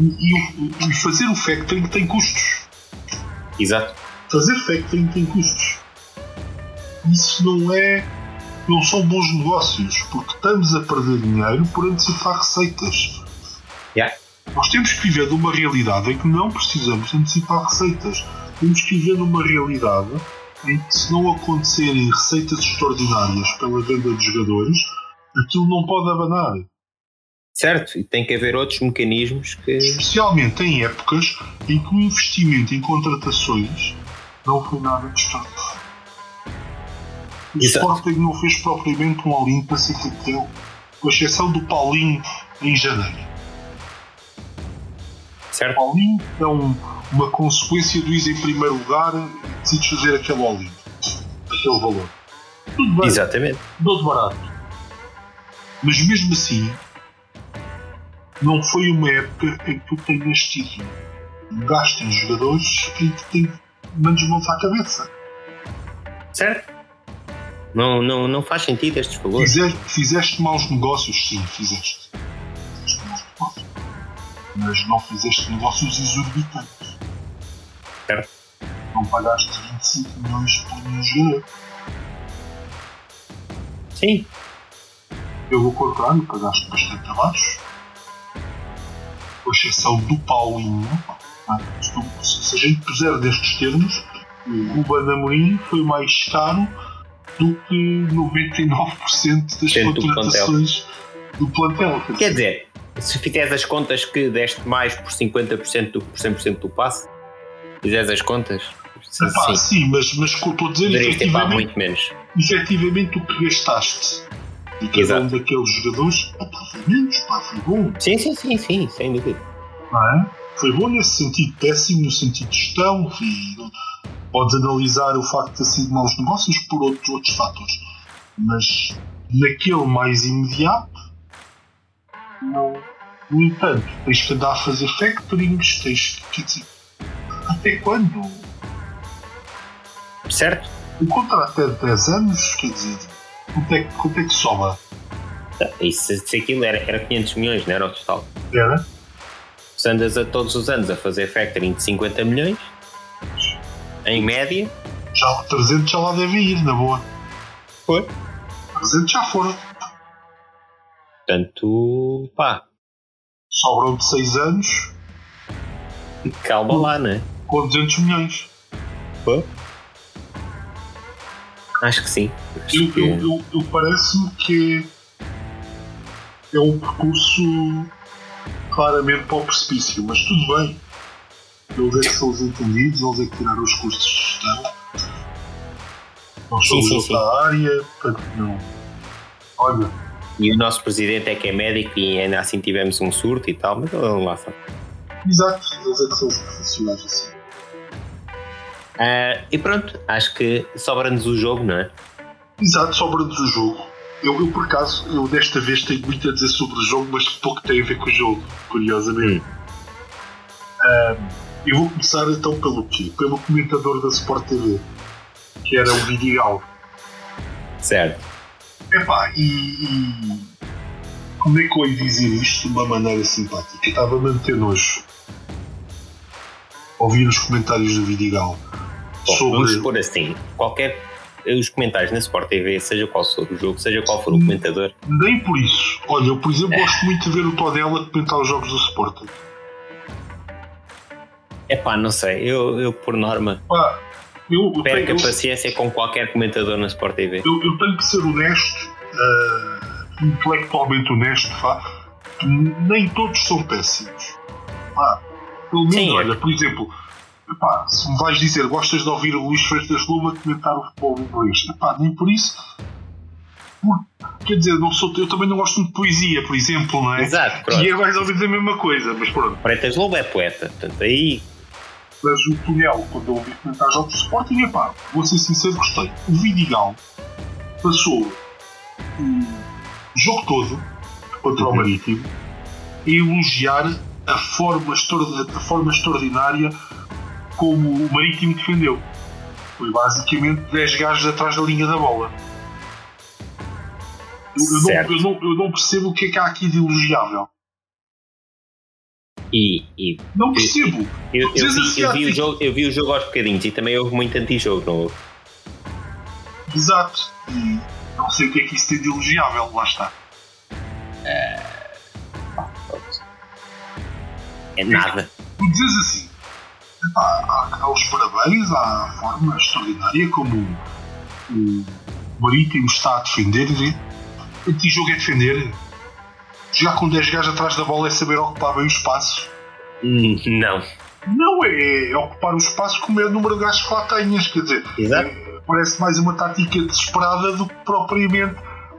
S2: E, e, fazer o factoring tem custos.
S1: Exato.
S2: Fazer factoring tem custos. Isso não é. não são bons negócios, porque estamos a perder dinheiro por antecipar receitas.
S1: Yeah.
S2: Nós temos que viver numa realidade em que não precisamos antecipar receitas. Temos que viver numa realidade em que, se não acontecerem receitas extraordinárias pela venda de jogadores, aquilo não pode abanar.
S1: Certo, e tem que haver outros mecanismos que.
S2: Especialmente em épocas em que o investimento em contratações não foi nada destacado. O Sporting não fez propriamente um all para ser campeão, com exceção do Paulinho em janeiro.
S1: Certo.
S2: All-in é um, uma consequência do ir em primeiro lugar e decides fazer aquele all-in, aquele valor. Tudo bem.
S1: Exatamente.
S2: Tudo barato. Mas mesmo assim, não foi uma época em que tu tenhas tido um gasto em jogadores em que tem menos mãos à cabeça.
S1: Certo. Não, não, não faz sentido estes valores.
S2: Fizeste, fizeste maus negócios, sim, fizeste mas não fizeste negócios exorbitantes.
S1: Certo.
S2: Não pagaste 25 milhões por um jogador.
S1: Sim.
S2: Pelo contrário, pagaste bastante abaixo. Com exceção do Paulinho. Se a gente puser destes termos, o Ruben Amorim foi mais caro do que 99% das contratações do plantel.
S1: Quer dizer, se fizeres as contas que deste mais por 50% do que por 100% do passe, fizeres as contas.
S2: Epá, sim. sim, mas, mas estou a dizer efetivamente,
S1: muito menos.
S2: efetivamente o que gastaste e cada Exato. um daqueles jogadores foi menos, pá, foi bom.
S1: Sim, sim, sim, sim, sem dúvida.
S2: Não é? Foi bom nesse sentido, péssimo no sentido de gestão e podes analisar o facto de ter sido maus negócios por outros, outros fatores. Mas naquele mais imediato não. No entanto, tens que andar a fazer factorings, tens que. Dizer, até quando?
S1: Certo?
S2: O contrato é de 10 anos, quer dizer, quanto é, quanto é que sobra?
S1: Isso, se aquilo era, era 500 milhões, não era o total?
S2: Era?
S1: Se andas a todos os anos a fazer factoring de 50 milhões, em média.
S2: Já 300 já lá devem ir, na boa.
S1: Foi?
S2: 300 já foram.
S1: Portanto, pá.
S2: Sobram de 6 anos.
S1: Calma lá, não é?
S2: Com 200 milhões.
S1: Pô? Acho que sim. Acho
S2: Eu,
S1: que-
S2: eu, eu, eu parece-me que é um percurso claramente para o precipício, mas tudo bem. Eles é que são os entendidos, eles é que tiraram os custos de gestão. Nós
S1: Sim,
S2: somos
S1: sim,
S2: outra área, portanto não. Olha,
S1: E o nosso presidente é que é médico e ainda assim tivemos um surto e tal, mas ele lá sabe.
S2: exato, eles é que são os profissionais assim.
S1: Ah, e pronto, acho que sobra-nos o jogo, não é?
S2: Exato, sobra-nos o jogo. Eu, eu, por acaso, eu desta vez tenho muito a dizer sobre o jogo, mas pouco tem a ver com o jogo, curiosamente. Ahm, eu vou começar então pelo quê? Pelo comentador da Sport TV, que era o Vidigal.
S1: Certo.
S2: Epá, e, e como é que eu ia dizer isto de uma maneira simpática? Estava a manter nojo. Ouvir os comentários do Vidigal
S1: Bom, vamos
S2: sobre.
S1: pôr assim: qualquer. Os comentários na Sport TV, seja qual for o jogo, seja qual for o comentador,
S2: Nem por isso. Olha, eu por exemplo gosto muito de ver o Todela comentar os jogos do Sporting.
S1: é pá, não sei, eu, eu por norma
S2: Pá, eu, eu,
S1: perco
S2: tenho,
S1: a paciência com qualquer comentador na Sport TV.
S2: eu, eu tenho que ser honesto, ah, intelectualmente honesto, pá, que nem todos são péssimos. Pá, pelo menos,
S1: Sim, é.
S2: olha, por exemplo, epá, se me vais dizer gostas de ouvir o Luís Freitas a comentar o futebol inglês, epá, nem por isso. Por- quer dizer, não sou, eu também não gosto muito de poesia, por exemplo, não é?
S1: Exato, pronto.
S2: E é mais ou menos a mesma coisa, mas pronto.
S1: Freitas Lobo é poeta, portanto aí
S2: Mas o Tunel, quando eu ouvi comentar jogos de Sporting, epá, vou ser sincero, gostei. O Vidigal passou o jogo todo contra o
S1: Uhum.
S2: Marítimo a elogiar a forma, a forma extraordinária como o Marítimo defendeu. Foi basicamente 10 gajos atrás da linha da bola. Eu, eu não, eu, não, eu não percebo o que é que há aqui de elogiável.
S1: e, e
S2: Não percebo.
S1: eu, eu, vi, eu, vi o
S2: assim,
S1: jogo, eu vi o jogo aos bocadinhos e também houve muito anti-jogo, não houve?
S2: Exato. E não sei o que é que isso tem de elogiável, lá está.
S1: É nada.
S2: Tu dizes assim, epá, há os parabéns à forma extraordinária como o Marítimo está a defender. E jogo é defender. Jogar com 10 gajos atrás da bola é saber ocupar bem o espaço.
S1: Hum, Não.
S2: Não é, é ocupar o espaço como é o número de gajos que lá tenhas. Quer dizer,
S1: Exato.
S2: é- parece mais uma tática desesperada do que propriamente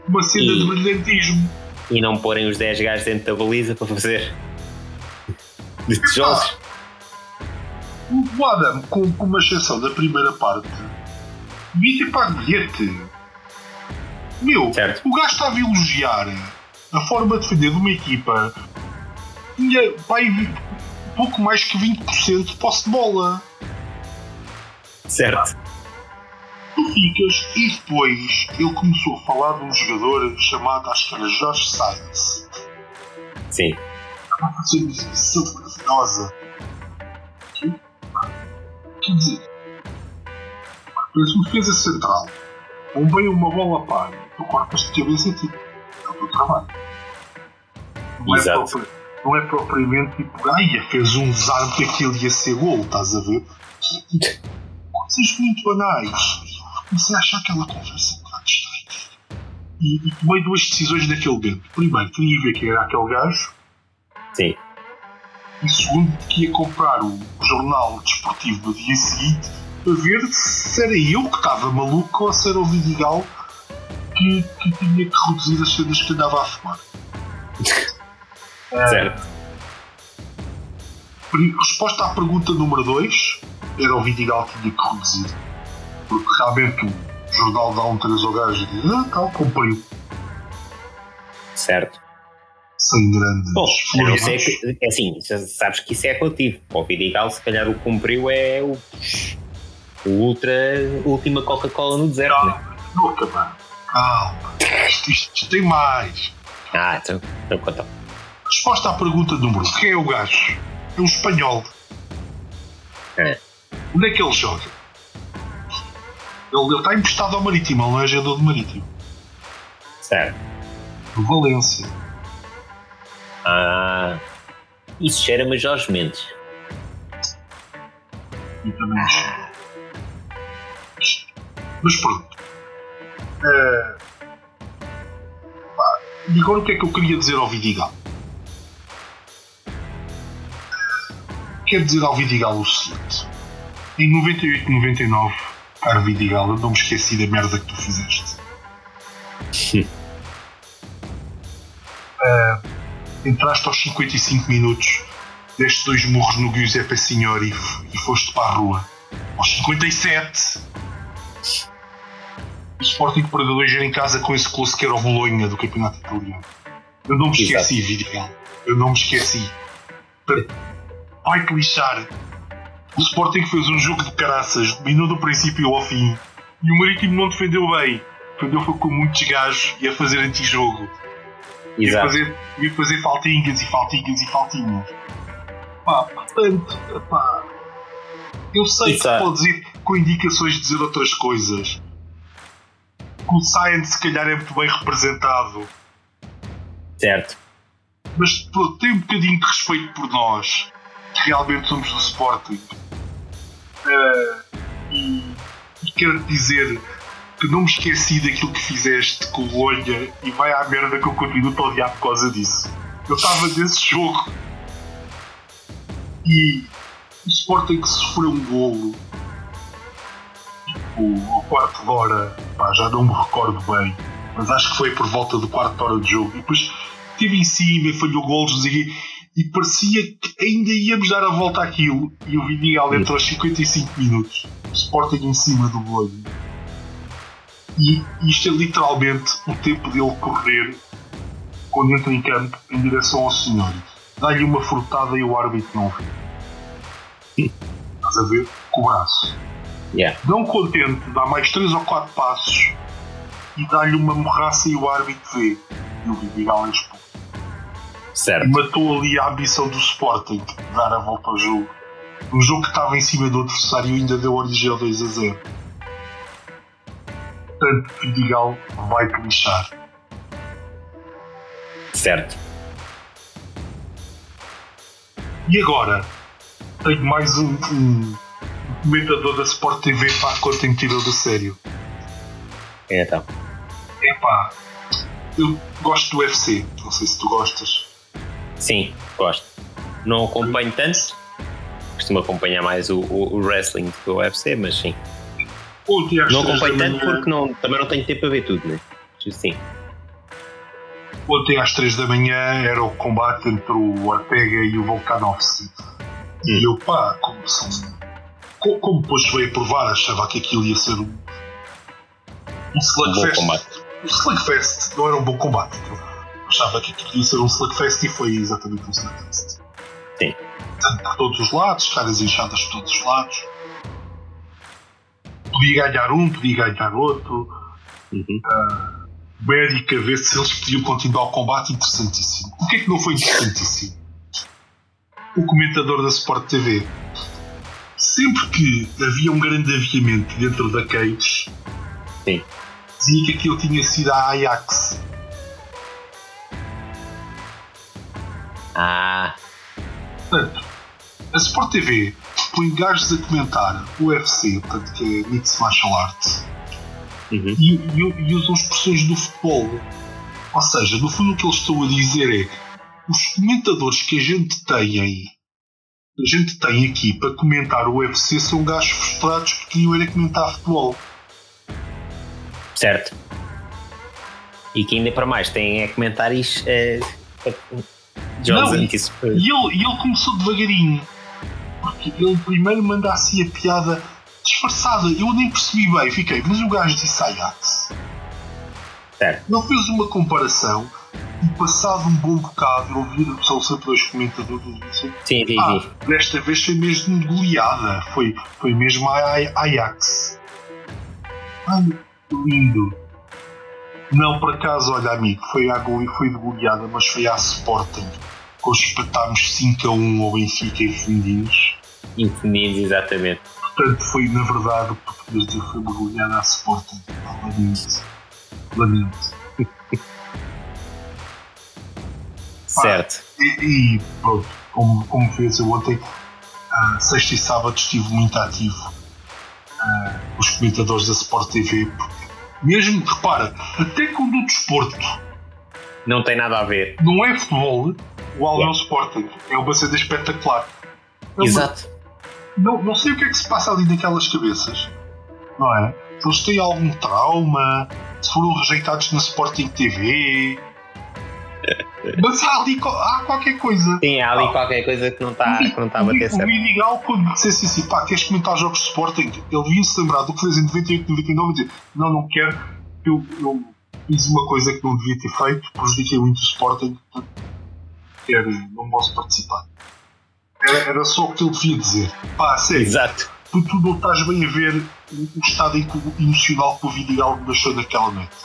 S2: uma cena
S1: E-
S2: de brilhantismo.
S1: E não porem os 10 gajos dentro da baliza para fazer de tijolos.
S2: O Adam, com, com uma exceção da primeira parte, devia ter pago bilhete. Meu,
S1: Certo.
S2: o gajo estava a elogiar a forma de defender de uma equipa. Tinha pai, pouco mais que 20% de posse de bola.
S1: Certo.
S2: Tu ficas e depois ele começou a falar de um jogador chamado, acho que era Jorge Sainz.
S1: Sim.
S2: Estava a fazer uma exibição maravilhosa. Que- Quer dizer, tens uma defesa central, bombeia uma bola para tu cortas de cabeça e tipo, é o teu trabalho. Não é,
S1: Exato.
S2: propri- não é propriamente tipo, ai, fez um desarme que aquilo ia ser gol, estás a ver? Coisas muito banais. Comecei a achar aquela conversa um bocado estranha. E, e tomei duas decisões naquele momento. Primeiro, queria ver quem era aquele gajo.
S1: Sim.
S2: E segundo, que ia comprar o jornal desportivo no dia seguinte para ver se era eu que estava maluco ou se era o Vidigal que, que tinha que reduzir as cenas que andava a fumar. [laughs]
S1: Certo.
S2: Pri- Resposta à pergunta número 2 era o Vidigal que tinha que reduzir. Porque realmente o jornal dá um 3 ao gajo e diz: Ah, tal, cumpriu.
S1: Certo.
S2: Sem grandes
S1: Bom, isso é, que- é assim, sabes que isso é relativo. Para o Vidigal, se calhar o que cumpriu é o, o ultra, última Coca-Cola no deserto. né?
S2: Não, não acabar. Calma. Isto, isto- isto tem mais.
S1: Ah, então, então conta.
S2: Resposta à pergunta número 1. Quem é o gajo? É um espanhol.
S1: É.
S2: Onde é que ele joga? Ele, ele está emprestado ao Marítimo, ele não é jogador do Marítimo.
S1: Certo.
S2: Do Valência.
S1: Ah, isso cheira-me Jorge Mendes.
S2: Eu também acho. Mas pronto. Uh, pá, e agora o que é que eu queria dizer ao Vidigal? Quero dizer ao Vidigal o seguinte. Em 98 e 99, caro Vidigal, eu não me esqueci da merda que tu fizeste.
S1: Sim. [laughs]
S2: Uh, entraste aos 55 minutos, deste dois murros no Giuseppe Signori e, e foste para a rua. Aos 57, o Sporting perdeu 2 em casa com esse close que era o Bolonha do Campeonato Italiano. Eu não me esqueci, Vidigal. Eu não me esqueci. Vai-te lixar. O Sporting fez um jogo de caraças, dominou do princípio ao fim. E o Marítimo não defendeu bem. Defendeu foi com muitos gajos e a fazer antijogo. Ia fazer, ia fazer faltinhas e faltinhas e faltinhas. Pá, portanto, pá. Eu sei Exato. que podes ir com indicações de dizer outras coisas. Que o Science, se calhar, é muito bem representado.
S1: Certo.
S2: Mas pronto, tem um bocadinho de respeito por nós, que realmente somos do Sporting. Uh, e, e quero dizer que não me esqueci daquilo que fizeste com o Bolonha e vai à merda que eu continuo a odiar por causa disso. Eu estava nesse jogo e o Sporting sofreu um golo tipo, ao quarto de hora, pá, já não me recordo bem, mas acho que foi por volta do quarto hora de jogo. E depois esteve em cima, falhou golos e, e parecia que ainda íamos dar a volta àquilo. E o Vinial entrou aos 55 minutos, Sporting em cima do Bolonha e isto é literalmente o tempo dele correr quando entra em campo em direção ao senhor. Dá-lhe uma furtada e o árbitro não vê. Estás a ver? Com o braço.
S1: Yeah.
S2: Não contente, dá mais 3 ou 4 passos e dá-lhe uma morraça e o árbitro vê. E o Vidigal é expulso.
S1: Certo.
S2: Matou ali a ambição do Sporting de dar a volta ao jogo. Um jogo que estava em cima do adversário ainda deu origem ao 2 a 0 portanto, Vidigal vai-te lixar.
S1: Certo.
S2: E agora? Tenho mais um, um comentador da Sport TV para quando tenho tirou do sério.
S1: É então.
S2: Epá, eu gosto do UFC, não sei se tu gostas.
S1: Sim, gosto. Não acompanho tanto, costumo acompanhar mais o, o, o wrestling do que o UFC, mas sim. Não acompanho tanto porque não, também não tenho tempo para ver tudo, né? Sim.
S2: Ontem às 3 da manhã era o combate entre o Ortega e o Volkanovski. E hum. eu, pá, como, como, como depois veio a provar, achava que aquilo ia ser um, um slugfest. Um um slugfest, não era um bom combate. achava que aquilo ia ser um slugfest e foi exatamente um slugfest.
S1: Sim.
S2: Tanto por todos os lados, caras inchadas por todos os lados podia ganhar um, podia ganhar outro.
S1: Uhum.
S2: Uh, Bérica, ver se eles podiam continuar o combate, interessantíssimo. O que é que não foi interessantíssimo? O comentador da Sport TV. Sempre que havia um grande aviamento dentro da cage,
S1: Sim.
S2: dizia que aquilo tinha sido a Ajax.
S1: Ah.
S2: Portanto, a Sport TV põe gajos a comentar o UFC, portanto, que é Mixed Martial Arts,
S1: uhum.
S2: e, e, e, usam expressões do futebol. Ou seja, no fundo o que eles estão a dizer é os comentadores que a gente tem aí, a gente tem aqui para comentar o UFC são gajos frustrados que queriam era comentar futebol.
S1: Certo. E que ainda para mais têm é comentários. É,
S2: Não, e, e, ele, e ele começou devagarinho porque ele primeiro manda assim a piada disfarçada. Eu nem percebi bem, fiquei, mas o gajo disse Ajax.
S1: É.
S2: Ele fez uma comparação e passado um bom bocado, ouvir, são sempre dois comentadores
S1: sim, sim,
S2: ah, sim. desta vez foi mesmo goleada, foi, foi mesmo a Ajax. Ai, lindo. Não, por acaso, olha amigo, foi, a, foi de goleada, mas foi à Sporting com espetámos 5 a 1 ao Benfica em Fundinhos.
S1: Em Fundinhos, exatamente.
S2: Portanto, foi na verdade o dizer, foi uma goleada à Sporting. Lamento. Lamento. [laughs]
S1: certo.
S2: e, e, pronto, como, como fez eu ontem, Uh, sexta e sábado estive muito ativo. Uh, os comentadores da Sport TV, mesmo, repara, até quando o desporto
S1: não tem nada a ver,
S2: não é futebol, o yeah. Sporting é uma cena espetacular.
S1: É Exato.
S2: Não, não sei o que é que se passa ali naquelas cabeças, não é? Eles têm algum trauma, se foram rejeitados na Sporting TV, mas há ali há qualquer coisa.
S1: Sim, há ali ah, qualquer coisa que não está tá a bater certo.
S2: O Minigal, quando dissesse assim, pá, queres comentar jogos de Sporting? Ele devia-se lembrar do que fez em 98, 99 e dizer: Não, não quero, eu, eu fiz uma coisa que não devia ter feito, prejudiquei muito o Sporting, quero, não posso participar. Era, era só o que ele devia dizer. Pá, sério.
S1: Exato.
S2: Tu, tu não estás bem a ver o, o estado emocional que o Vidigal deixou naquela noite.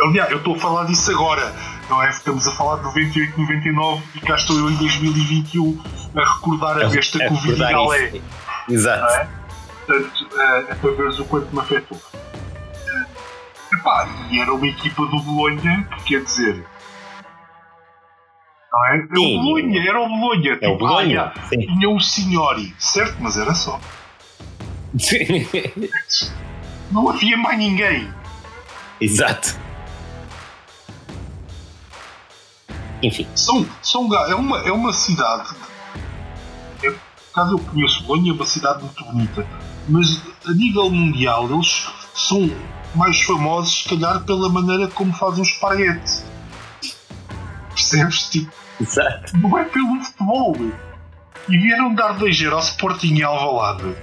S2: Aliás, eu estou a falar disso agora, não é? Estamos a falar de 98, 99 e cá estou eu em 2021 a recordar a besta que o Vidigal é.
S1: Exato.
S2: É? Portanto, é, é para veres o quanto me afetou. Epá, e era uma equipa do Bolonha, que quer dizer. Não é? Era o Bolonha, era o Bolonha.
S1: É tipo, o Bolonha. Ah,
S2: tinha o Signori, certo? Mas era só. [laughs] Não havia mais ninguém.
S1: Exato. Enfim.
S2: São, são, é, uma, é uma cidade. É, caso eu conheço Bolonha, é uma cidade muito bonita. Mas a nível mundial, eles são mais famosos, se calhar, pela maneira como fazem os espaguete. Percebes? Tipo,
S1: Exato.
S2: Não é pelo futebol. E vieram dar 2 ao Sporting em Alvalade.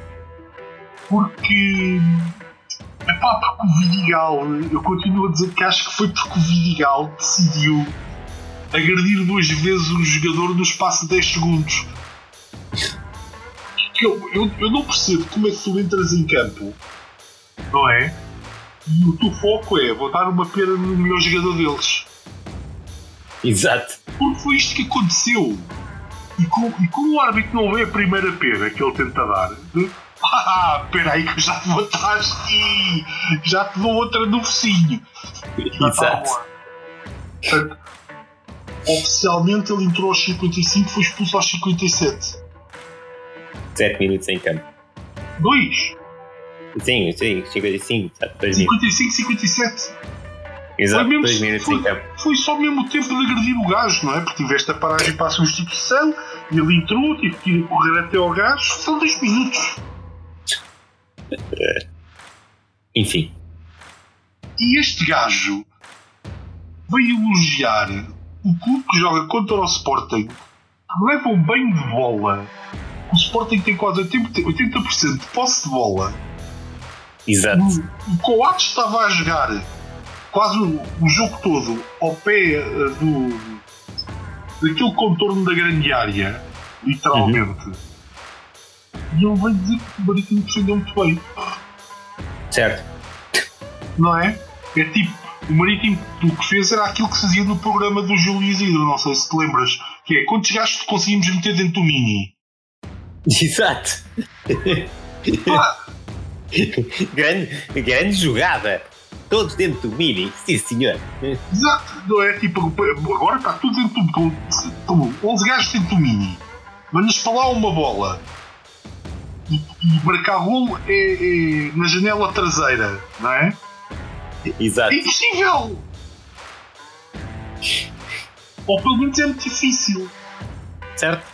S2: Porque. É pá, porque o Vidigal, eu continuo a dizer que acho que foi porque o Vidigal decidiu agredir duas vezes um jogador no espaço de 10 segundos. Eu, eu, eu não percebo como é que tu entras em campo, não é? E o teu foco é botar uma pena no melhor jogador deles. [laughs]
S1: Exato.
S2: Porque foi isto que aconteceu. E como, e como o árbitro não vê a primeira pena que ele tenta dar, de, [laughs] ah, espera aí que eu já te vou atrás e já te dou outra no focinho.
S1: Exato.
S2: Portanto, Oficialmente ele entrou aos 55 e foi expulso aos 57.
S1: 7 minutos em campo.
S2: 2?
S1: Sim, sim, 55,
S2: 2 55, 57.
S1: Exato, 2 minutos
S2: foi,
S1: em campo.
S2: Foi só mesmo o tempo de agredir o gajo, não é? Porque tiveste a paragem para a substituição, ele entrou, tive que ir correr até ao gajo, são 2 minutos.
S1: Enfim.
S2: E este gajo veio elogiar o clube que joga contra o Sporting leva um banho de bola. O Sporting tem quase 80% de posse de bola.
S1: Exato.
S2: O, o Coates estava a jogar quase o, jogo todo ao pé uh, do daquele contorno da grande área, literalmente. Uhum. E ele vai dizer que o Marítimo defendeu muito bem.
S1: Certo.
S2: Não é? É tipo, o Marítimo o que fez era aquilo que se fazia no programa do Júlio Isidro, não sei se te lembras, que é quantos gajos conseguimos meter dentro do Mini?
S1: Exato. [laughs] grande, grande jogada. Todos dentro do Mini, sim senhor.
S2: Exato, não é tipo, agora está tudo dentro do. Como 11 gajos dentro do Mini. Mandas para lá uma bola e, e marcar golo é, é na janela traseira, não é?
S1: Exato.
S2: É impossível! Ou pelo menos é muito difícil.
S1: Certo?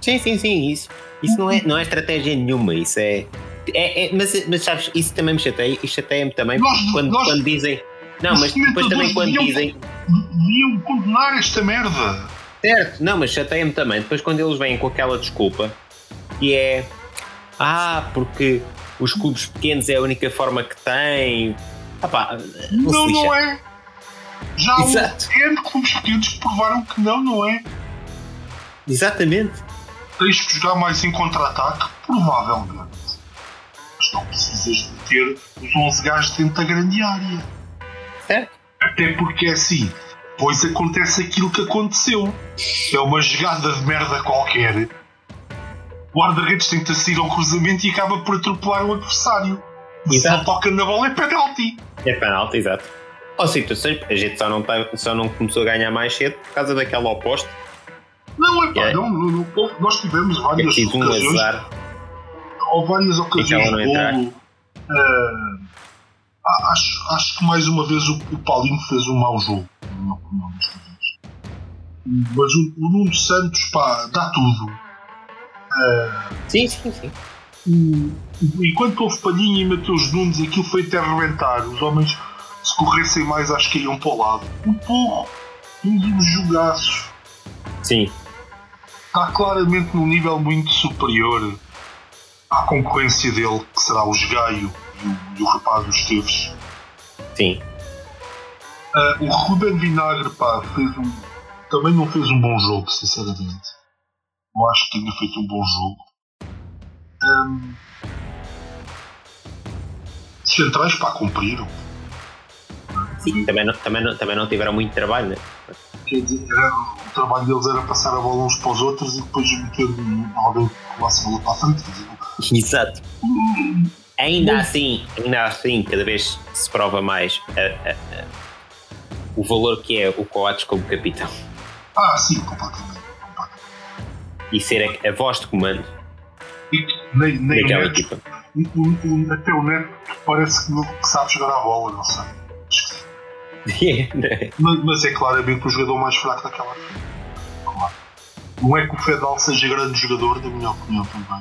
S1: Sim, sim, sim. Isso, isso não, é, não é estratégia nenhuma. Isso é. É, é mas, mas sabes, isso também me chateia. Isso chateia-me também nós, quando, nós, quando dizem. Não, mas depois também quando deviam, dizem.
S2: Deviam condenar esta merda.
S1: Certo, não, mas chateia-me também. Depois quando eles vêm com aquela desculpa que é. Ah, porque os clubes pequenos é a única forma que têm Epá,
S2: não, não é. Já há Exato. um N clubes pequenos que provaram que não, não é?
S1: Exatamente.
S2: Tens que jogar mais em contra-ataque? Provavelmente. Mas não precisas de ter os 11 gajos dentro da grande área.
S1: É.
S2: Até porque é assim. Pois acontece aquilo que aconteceu. É uma jogada de merda qualquer. O guarda-redes tenta sair ao cruzamento e acaba por atropelar o adversário. Exato. Se toca na bola é penalti.
S1: É penalti, exato. Ou situações, a gente só não, tá, só não começou a ganhar mais cedo por causa daquela oposta
S2: Não, é pá, yeah. não, não, não, nós tivemos várias
S1: tive ocasiões. Um azar.
S2: Ou várias ocasiões de golo. Uh, acho, acho que mais uma vez o, o Paulinho fez um mau jogo, na minha opinião, Mas o, o Nuno Santos, pá, dá tudo.
S1: Uh, sim, sim, sim.
S2: enquanto houve Palhinha e Mateus Nunes, aquilo foi até arrebentar. Os homens, se corressem mais, acho que iam para o lado. O Porro, um dos jogaços.
S1: Sim
S2: está claramente num nível muito superior à concorrência dele, que será o Gaio e o, o rapaz dos Teves.
S1: Sim.
S2: Uh, o Ruben Vinagre pá, fez um, também não fez um bom jogo, sinceramente. Não acho que tenha feito um bom jogo. Um, centrais para cumpriram.
S1: Sim, também não, também, não, também não tiveram muito trabalho, né?
S2: O trabalho deles era passar a bola uns para os outros e depois meter alguém que passe a bola para a frente.
S1: Exato. Ainda assim, ainda assim, cada vez se prova mais a, a, a, o valor que é o Coates como capitão.
S2: Ah, sim, completamente.
S1: E ser a, voz de comando
S2: e, nem, nem daquela equipa. até o Neto parece que, que sabe jogar a bola, não sei. Mas, mas, é claramente o jogador mais fraco daquela claro. Não é que o Fedal seja grande jogador, da minha opinião também.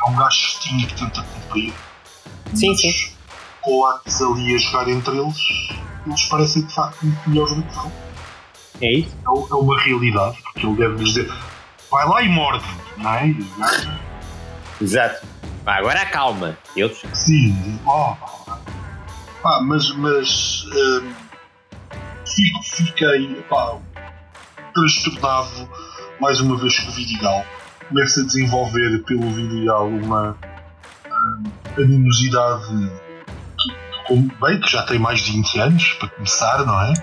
S2: É um gajo festinho que tenta cumprir.
S1: Sim, sim.
S2: Coates ali a jogar entre eles, eles parecem de facto muito melhores do que são.
S1: É isso?
S2: É, é uma realidade, porque ele deve dizer vai lá e morde, não é?
S1: Exato. Agora calma. Eu...
S2: Sim, oh, Pá, mas mas hum, fico, fiquei pá, transtornado mais uma vez com o Vidigal. Começa a desenvolver pelo Vidigal uma hum, animosidade que, bem, que já tem mais de 20 anos, para começar, não é?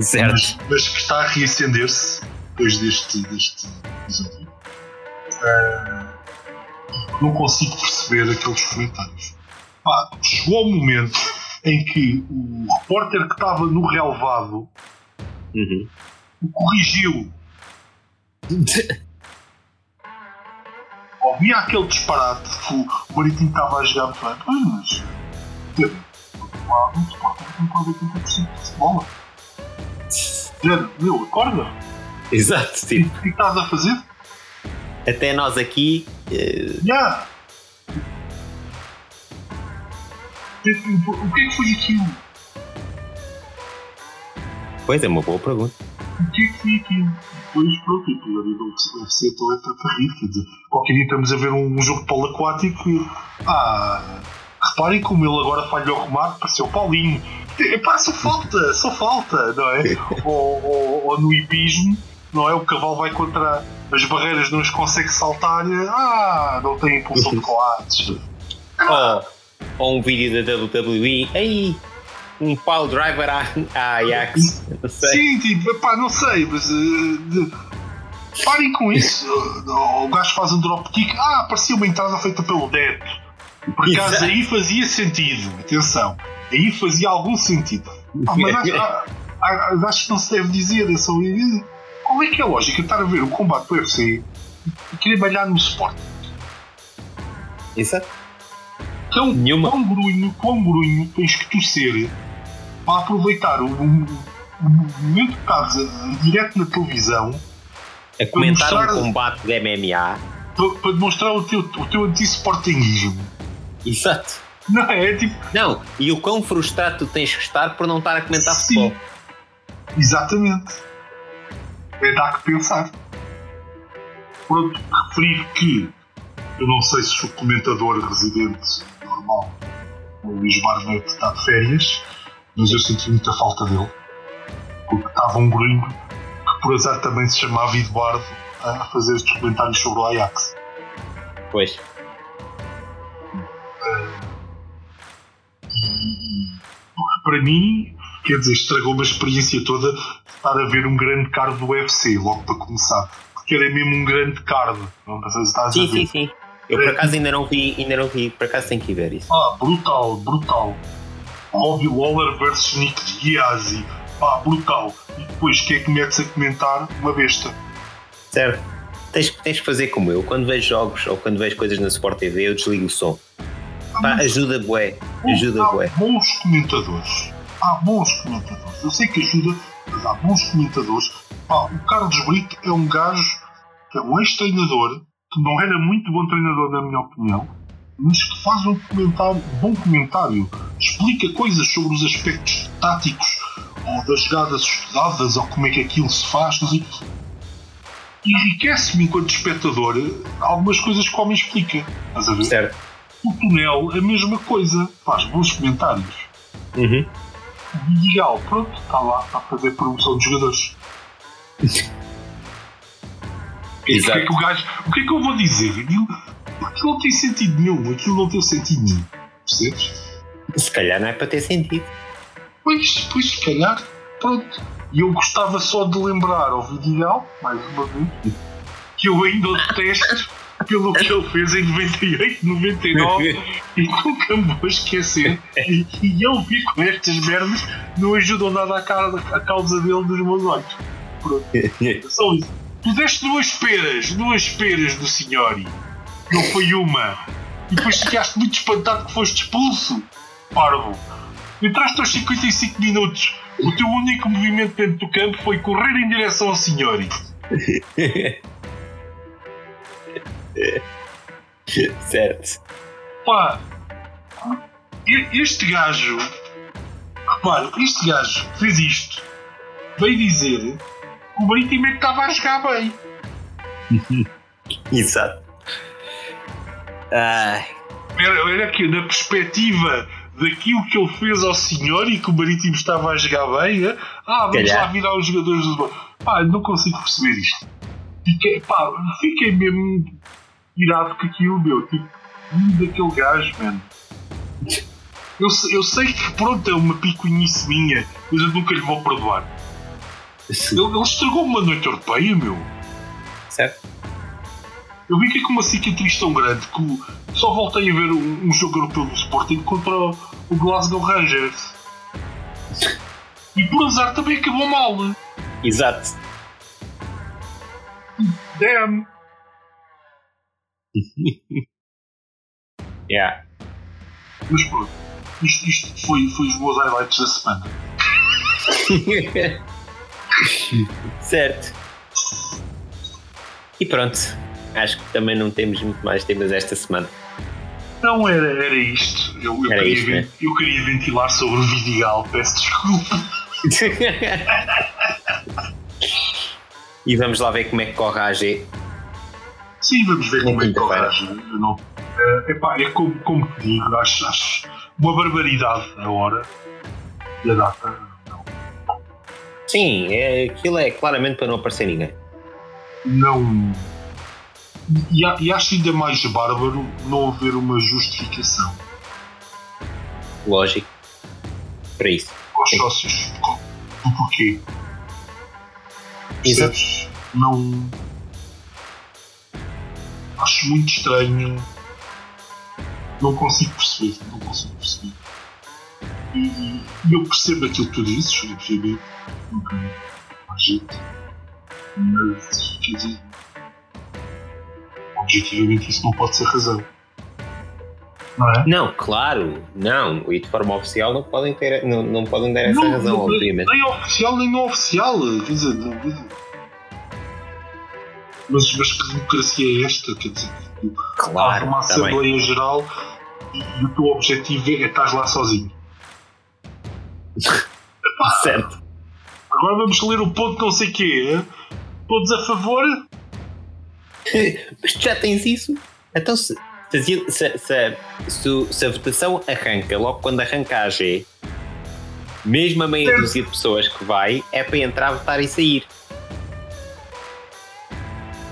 S1: Certo.
S2: Mas, mas que está a reacender-se depois deste, deste episódio. Uh, não consigo perceber aqueles comentários. Pá, chegou o momento em que o repórter que estava no relevado
S1: uhum.
S2: o corrigiu. Ouvia aquele disparate o Marítimo estava a jogar bem, mas. No Sporting tem quase 80% de bola. Meu, acorda!
S1: Exato, sim.
S2: O que estás a fazer?
S1: Até nós aqui. Uh...
S2: Yeah. O que é que foi aquilo?
S1: Pois é, uma boa pergunta.
S2: O que é que foi aquilo? Depois, pronto, e por ali do UFC toda é para rir. Quer dizer, qualquer dia estamos a ver um, um jogo de polo aquático e. Ah, reparem como ele agora falhou o remate, pareceu o Paulinho. Epá, só falta, só falta, não é? [laughs] ou, ou, ou, no hipismo, não é? O cavalo vai contra as barreiras, não as consegue saltar. Ah, não tem impulsão de coates.
S1: Ah, oh ou um vídeo da WWE, aí um pau driver à, à Ajax.
S2: Não sei. Sim, tipo, pá, não sei, mas uh, de, parem com isso. o gajo faz um dropkick, ah, parecia uma entrada feita pelo Deto. Por acaso Exato. aí fazia sentido, atenção, aí fazia algum sentido. Ah, mas acho, ah, ah, acho, que não se deve dizer, é só, qual é que é a lógica de estar a ver o combate do UFC e querer balhar no Sport?
S1: Exato.
S2: Quão, Nenhuma. quão, grunho, quão grunho tens que tu ser para aproveitar o, o, o momento que estás direto na televisão
S1: a comentar mostrar, um combate de MMA
S2: para, para demonstrar o teu, o teu anti-sportingismo.
S1: Exato.
S2: Não é? é? Tipo...
S1: Não, e o quão frustrado tu tens que estar por não estar a comentar Sim. futebol.
S2: Exatamente. É dar que pensar. Pronto, referir que eu não sei se o comentador residente normal. O Luís Barnett está de férias, mas eu senti muita falta dele. Porque estava um gringo que, por azar, também se chamava Eduardo a fazer estes comentários sobre o Ajax.
S1: Pois.
S2: para mim, quer dizer, estragou uma experiência toda estar a ver um grande card do UFC, logo para começar. Porque era mesmo um grande card. Não estás
S1: sim, a ver. sim, sim. Eu por acaso ainda não vi, ainda não vi, por acaso tenho que ver isso.
S2: Ah, brutal, brutal. Robbie Waller versus Nick Diaz, pá, brutal. E depois quem é que metes a comentar? Uma besta.
S1: Certo. Tens, tens que fazer como eu. Quando vejo jogos ou quando vejo coisas na Sport TV, eu desligo o som. Pá, ajuda bué. Ajuda
S2: há
S1: bué.
S2: bons comentadores. Há bons comentadores. Eu sei que ajuda, mas há bons comentadores. Pá, o Carlos Brito é um gajo que é um ex-treinador, que não era muito bom treinador, na minha opinião, mas que faz um comentário, bom comentário. Explica coisas sobre os aspectos táticos ou das jogadas estudadas ou como é que aquilo se faz. Não sei. Enriquece-me enquanto espectador algumas coisas que o homem explica. Estás a ver?
S1: Certo.
S2: O Tunel, a mesma coisa. Faz bons comentários.
S1: Uhum.
S2: Vidigal, pronto, está lá, está a fazer promoção de jogadores. [laughs] O que, é
S1: Exato.
S2: que o, gajo, o que é que eu vou dizer? Aquilo, aquilo não tem sentido nenhum. Aquilo não tem sentido nenhum. Percebes?
S1: Se calhar não é para ter sentido.
S2: Pois, pois, se calhar, pronto. E eu gostava só de lembrar ao Vidigal, mais uma vez, que eu ainda o detesto pelo que ele fez em 98, 99 e nunca me vou esquecer. E, e ele vir com estas merdas não ajudam nada a, cara, a causa dele dos meus olhos. Pronto. Só isso. Tu deste duas peras, duas peras do Signori. Não foi uma. E depois ficaste muito espantado que foste expulso. Parvo. Entraste aos 55 minutos. O teu único movimento dentro do campo foi correr em direção ao Signori. [laughs]
S1: certo.
S2: Pá, este gajo, repara, este gajo fez isto, veio dizer o é que estava a jogar bem.
S1: Exato. Ai,
S2: Era, era que na perspectiva daquilo que ele fez ao senhor e que o Marítimo estava a jogar bem, é? ah, vamos
S1: Calhar.
S2: lá virar os jogadores do banco. Pá, não consigo perceber isto. Fiquei, pá, fiquei mesmo irado com aquilo, meu. Tipo, daquele gajo, mano. Eu, eu sei que, pronto, é uma picuinhice minha, mas eu nunca lhe vou perdoar. Ele, ele estragou uma noite europeia, meu.
S1: certo?
S2: Eu vi que é com uma cicatriz tão grande que só voltei a ver um, um jogo europeu do Sporting contra o, o Glasgow Rangers. E por azar também acabou mal. né?
S1: Exato.
S2: Damn! [laughs]
S1: Yeah.
S2: Mas pronto, isto, isto foi, foi os meus highlights da semana. [laughs]
S1: certo. E pronto. Acho que também não temos muito mais temas esta semana.
S2: Não era, era isto. Eu, eu
S1: Era
S2: queria,
S1: isto, né?
S2: eu queria ventilar sobre o Vidigal, peço desculpa. [laughs]
S1: e vamos lá ver como é que corre a AG.
S2: Sim, vamos ver como é que corre. Eu não- É, epá, é como, como te digo, acho, acho uma barbaridade a hora e a data.
S1: Sim, é, aquilo é claramente para não aparecer ninguém.
S2: não. E, e acho ainda mais bárbaro não haver uma justificação
S1: Lógico. Para isso.
S2: aos
S1: Sim.
S2: sócios do porquê.
S1: Exato.
S2: Percebes? Não. Acho muito estranho. Não consigo perceber. Não consigo perceber. E, e eu percebo aquilo que tu dizes, obviamente. Há gente. Mas, dizer. Objetivamente, isso não pode ser razão. Não é?
S1: Não, claro, não. E de forma oficial não podem ter, não, não podem dar essa
S2: Não,
S1: razão,
S2: não,
S1: obviamente.
S2: Nem oficial, nem não oficial. Quer dizer. Mas, mas que democracia é esta? Quer dizer, há
S1: Claro,
S2: uma
S1: está bem.
S2: Assembleia Geral e, o teu objetivo é estás lá sozinho. [laughs]
S1: Certo.
S2: Agora vamos ler o ponto não sei quê. hein? Todos a favor? [laughs]
S1: Mas tu já tens isso? Então se, se, se, se, se, se a votação arranca logo quando arranca a AG, mesmo a meia dúzia de pessoas que vai, é para entrar, votar e sair.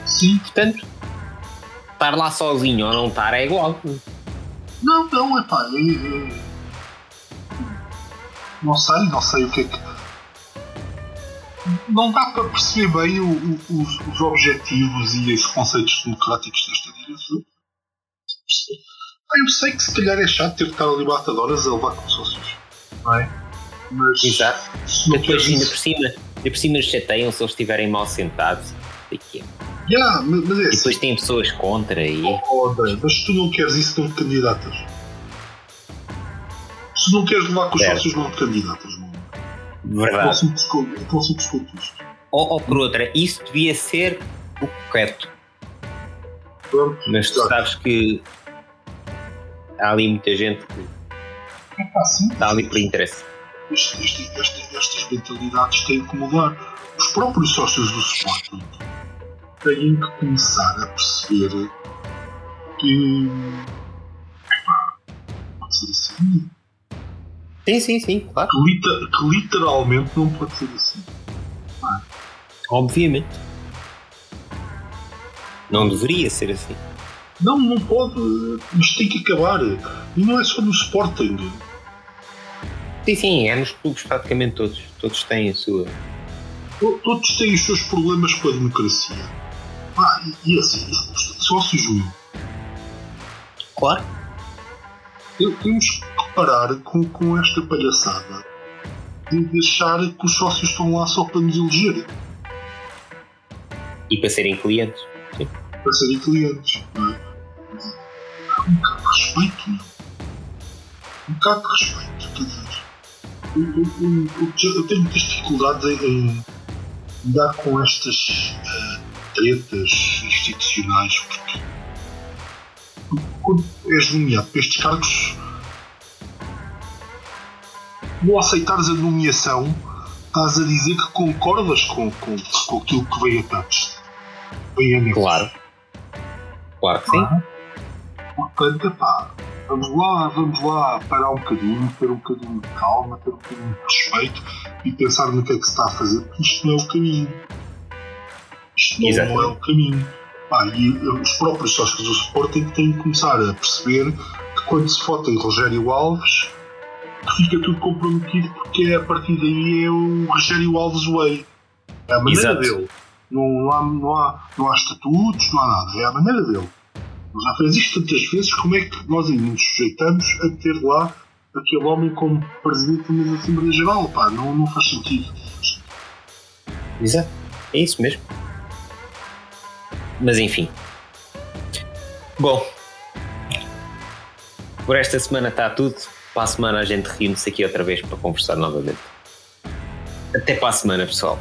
S2: Sim.
S1: Portanto, estar lá sozinho ou não estar é igual.
S2: Não, não, é pá. É, é... Não sei, não sei o que é que. Não dá para perceber bem o- o- os, os objetivos e os conceitos democráticos desta direção. Eu sei que se calhar é chato ter que estar ali batadoras a levar com sócios, não é? Mas
S1: Exato.
S2: não
S1: Depois ainda por cima, ainda por cima nos chateiam se eles estiverem mal sentados. É.
S2: Yeah, mas, mas é
S1: E
S2: assim.
S1: depois tem pessoas contra e.
S2: Oh, André, mas se tu não queres isso, não te candidatas. Se não queres levar com os
S1: Certo.
S2: sócios, não te candidatas. É
S1: Verdade.
S2: simples co- é tão simples quanto isto.
S1: Ou, ou por outra, isso devia ser o correto.
S2: Pronto,
S1: Mas tu sabes que há ali muita gente que
S2: é pá, sim.
S1: está ali por interesse.
S2: Este- este- este- estas mentalidades têm que mudar. Os próprios sócios do Sporting têm que começar a perceber que. epá, pode ser assim.
S1: Sim, sim, sim, claro.
S2: Que, lita- que literalmente não pode ser assim.
S1: Obviamente. Não deveria ser assim.
S2: Não, não pode. Isto tem que acabar. E não é só no Sporting.
S1: Sim, sim, é nos clubes praticamente todos. Todos têm a sua.
S2: To- Todos têm os seus problemas com a democracia. Ah, e, e assim, os sócios Júnior.
S1: Claro.
S2: Tem- Temos que parar com, com esta palhaçada de deixar que os sócios estão lá só para nos eleger,
S1: E para serem clientes.
S2: para serem clientes. Não é? Um bocado de respeito, não. Um bocado de respeito, quer dizer. Eu, eu- eu- eu te- eu tenho muitas dificuldades em, em lidar com estas eh, tretas institucionais, porque quando és nomeado para estes cargos, não aceitares a nomeação, estás a dizer que concordas com, com, com aquilo que veio a taxas. Vem anexo.
S1: Claro. Claro que sim.
S2: Portanto, pá, vamos lá, vamos lá parar um bocadinho, ter um bocadinho de calma, ter um bocadinho de respeito e pensar no que é que se está a fazer, porque isto não é o caminho. Isto não,
S1: Exatamente.
S2: é o caminho. Pá, e eh, os próprios sócios do Sporting têm que começar a perceber que quando se vota em Rogério Alves, fica tudo comprometido porque a partir daí é o Rogério Alves Way. É a maneira
S1: Exato.
S2: dele. Não, não, há, não, há, não há estatutos, não há nada. É a maneira dele. Ele já fez isto tantas vezes, como é que nós ainda nos sujeitamos a ter lá aquele homem como presidente da mesa da Assembleia Geral? Pá, não, não faz sentido.
S1: Exato. É isso mesmo. Mas enfim. Bom. Por esta semana está tudo. Para a semana a gente reúne-se aqui outra vez para conversar novamente. Até para a semana, pessoal.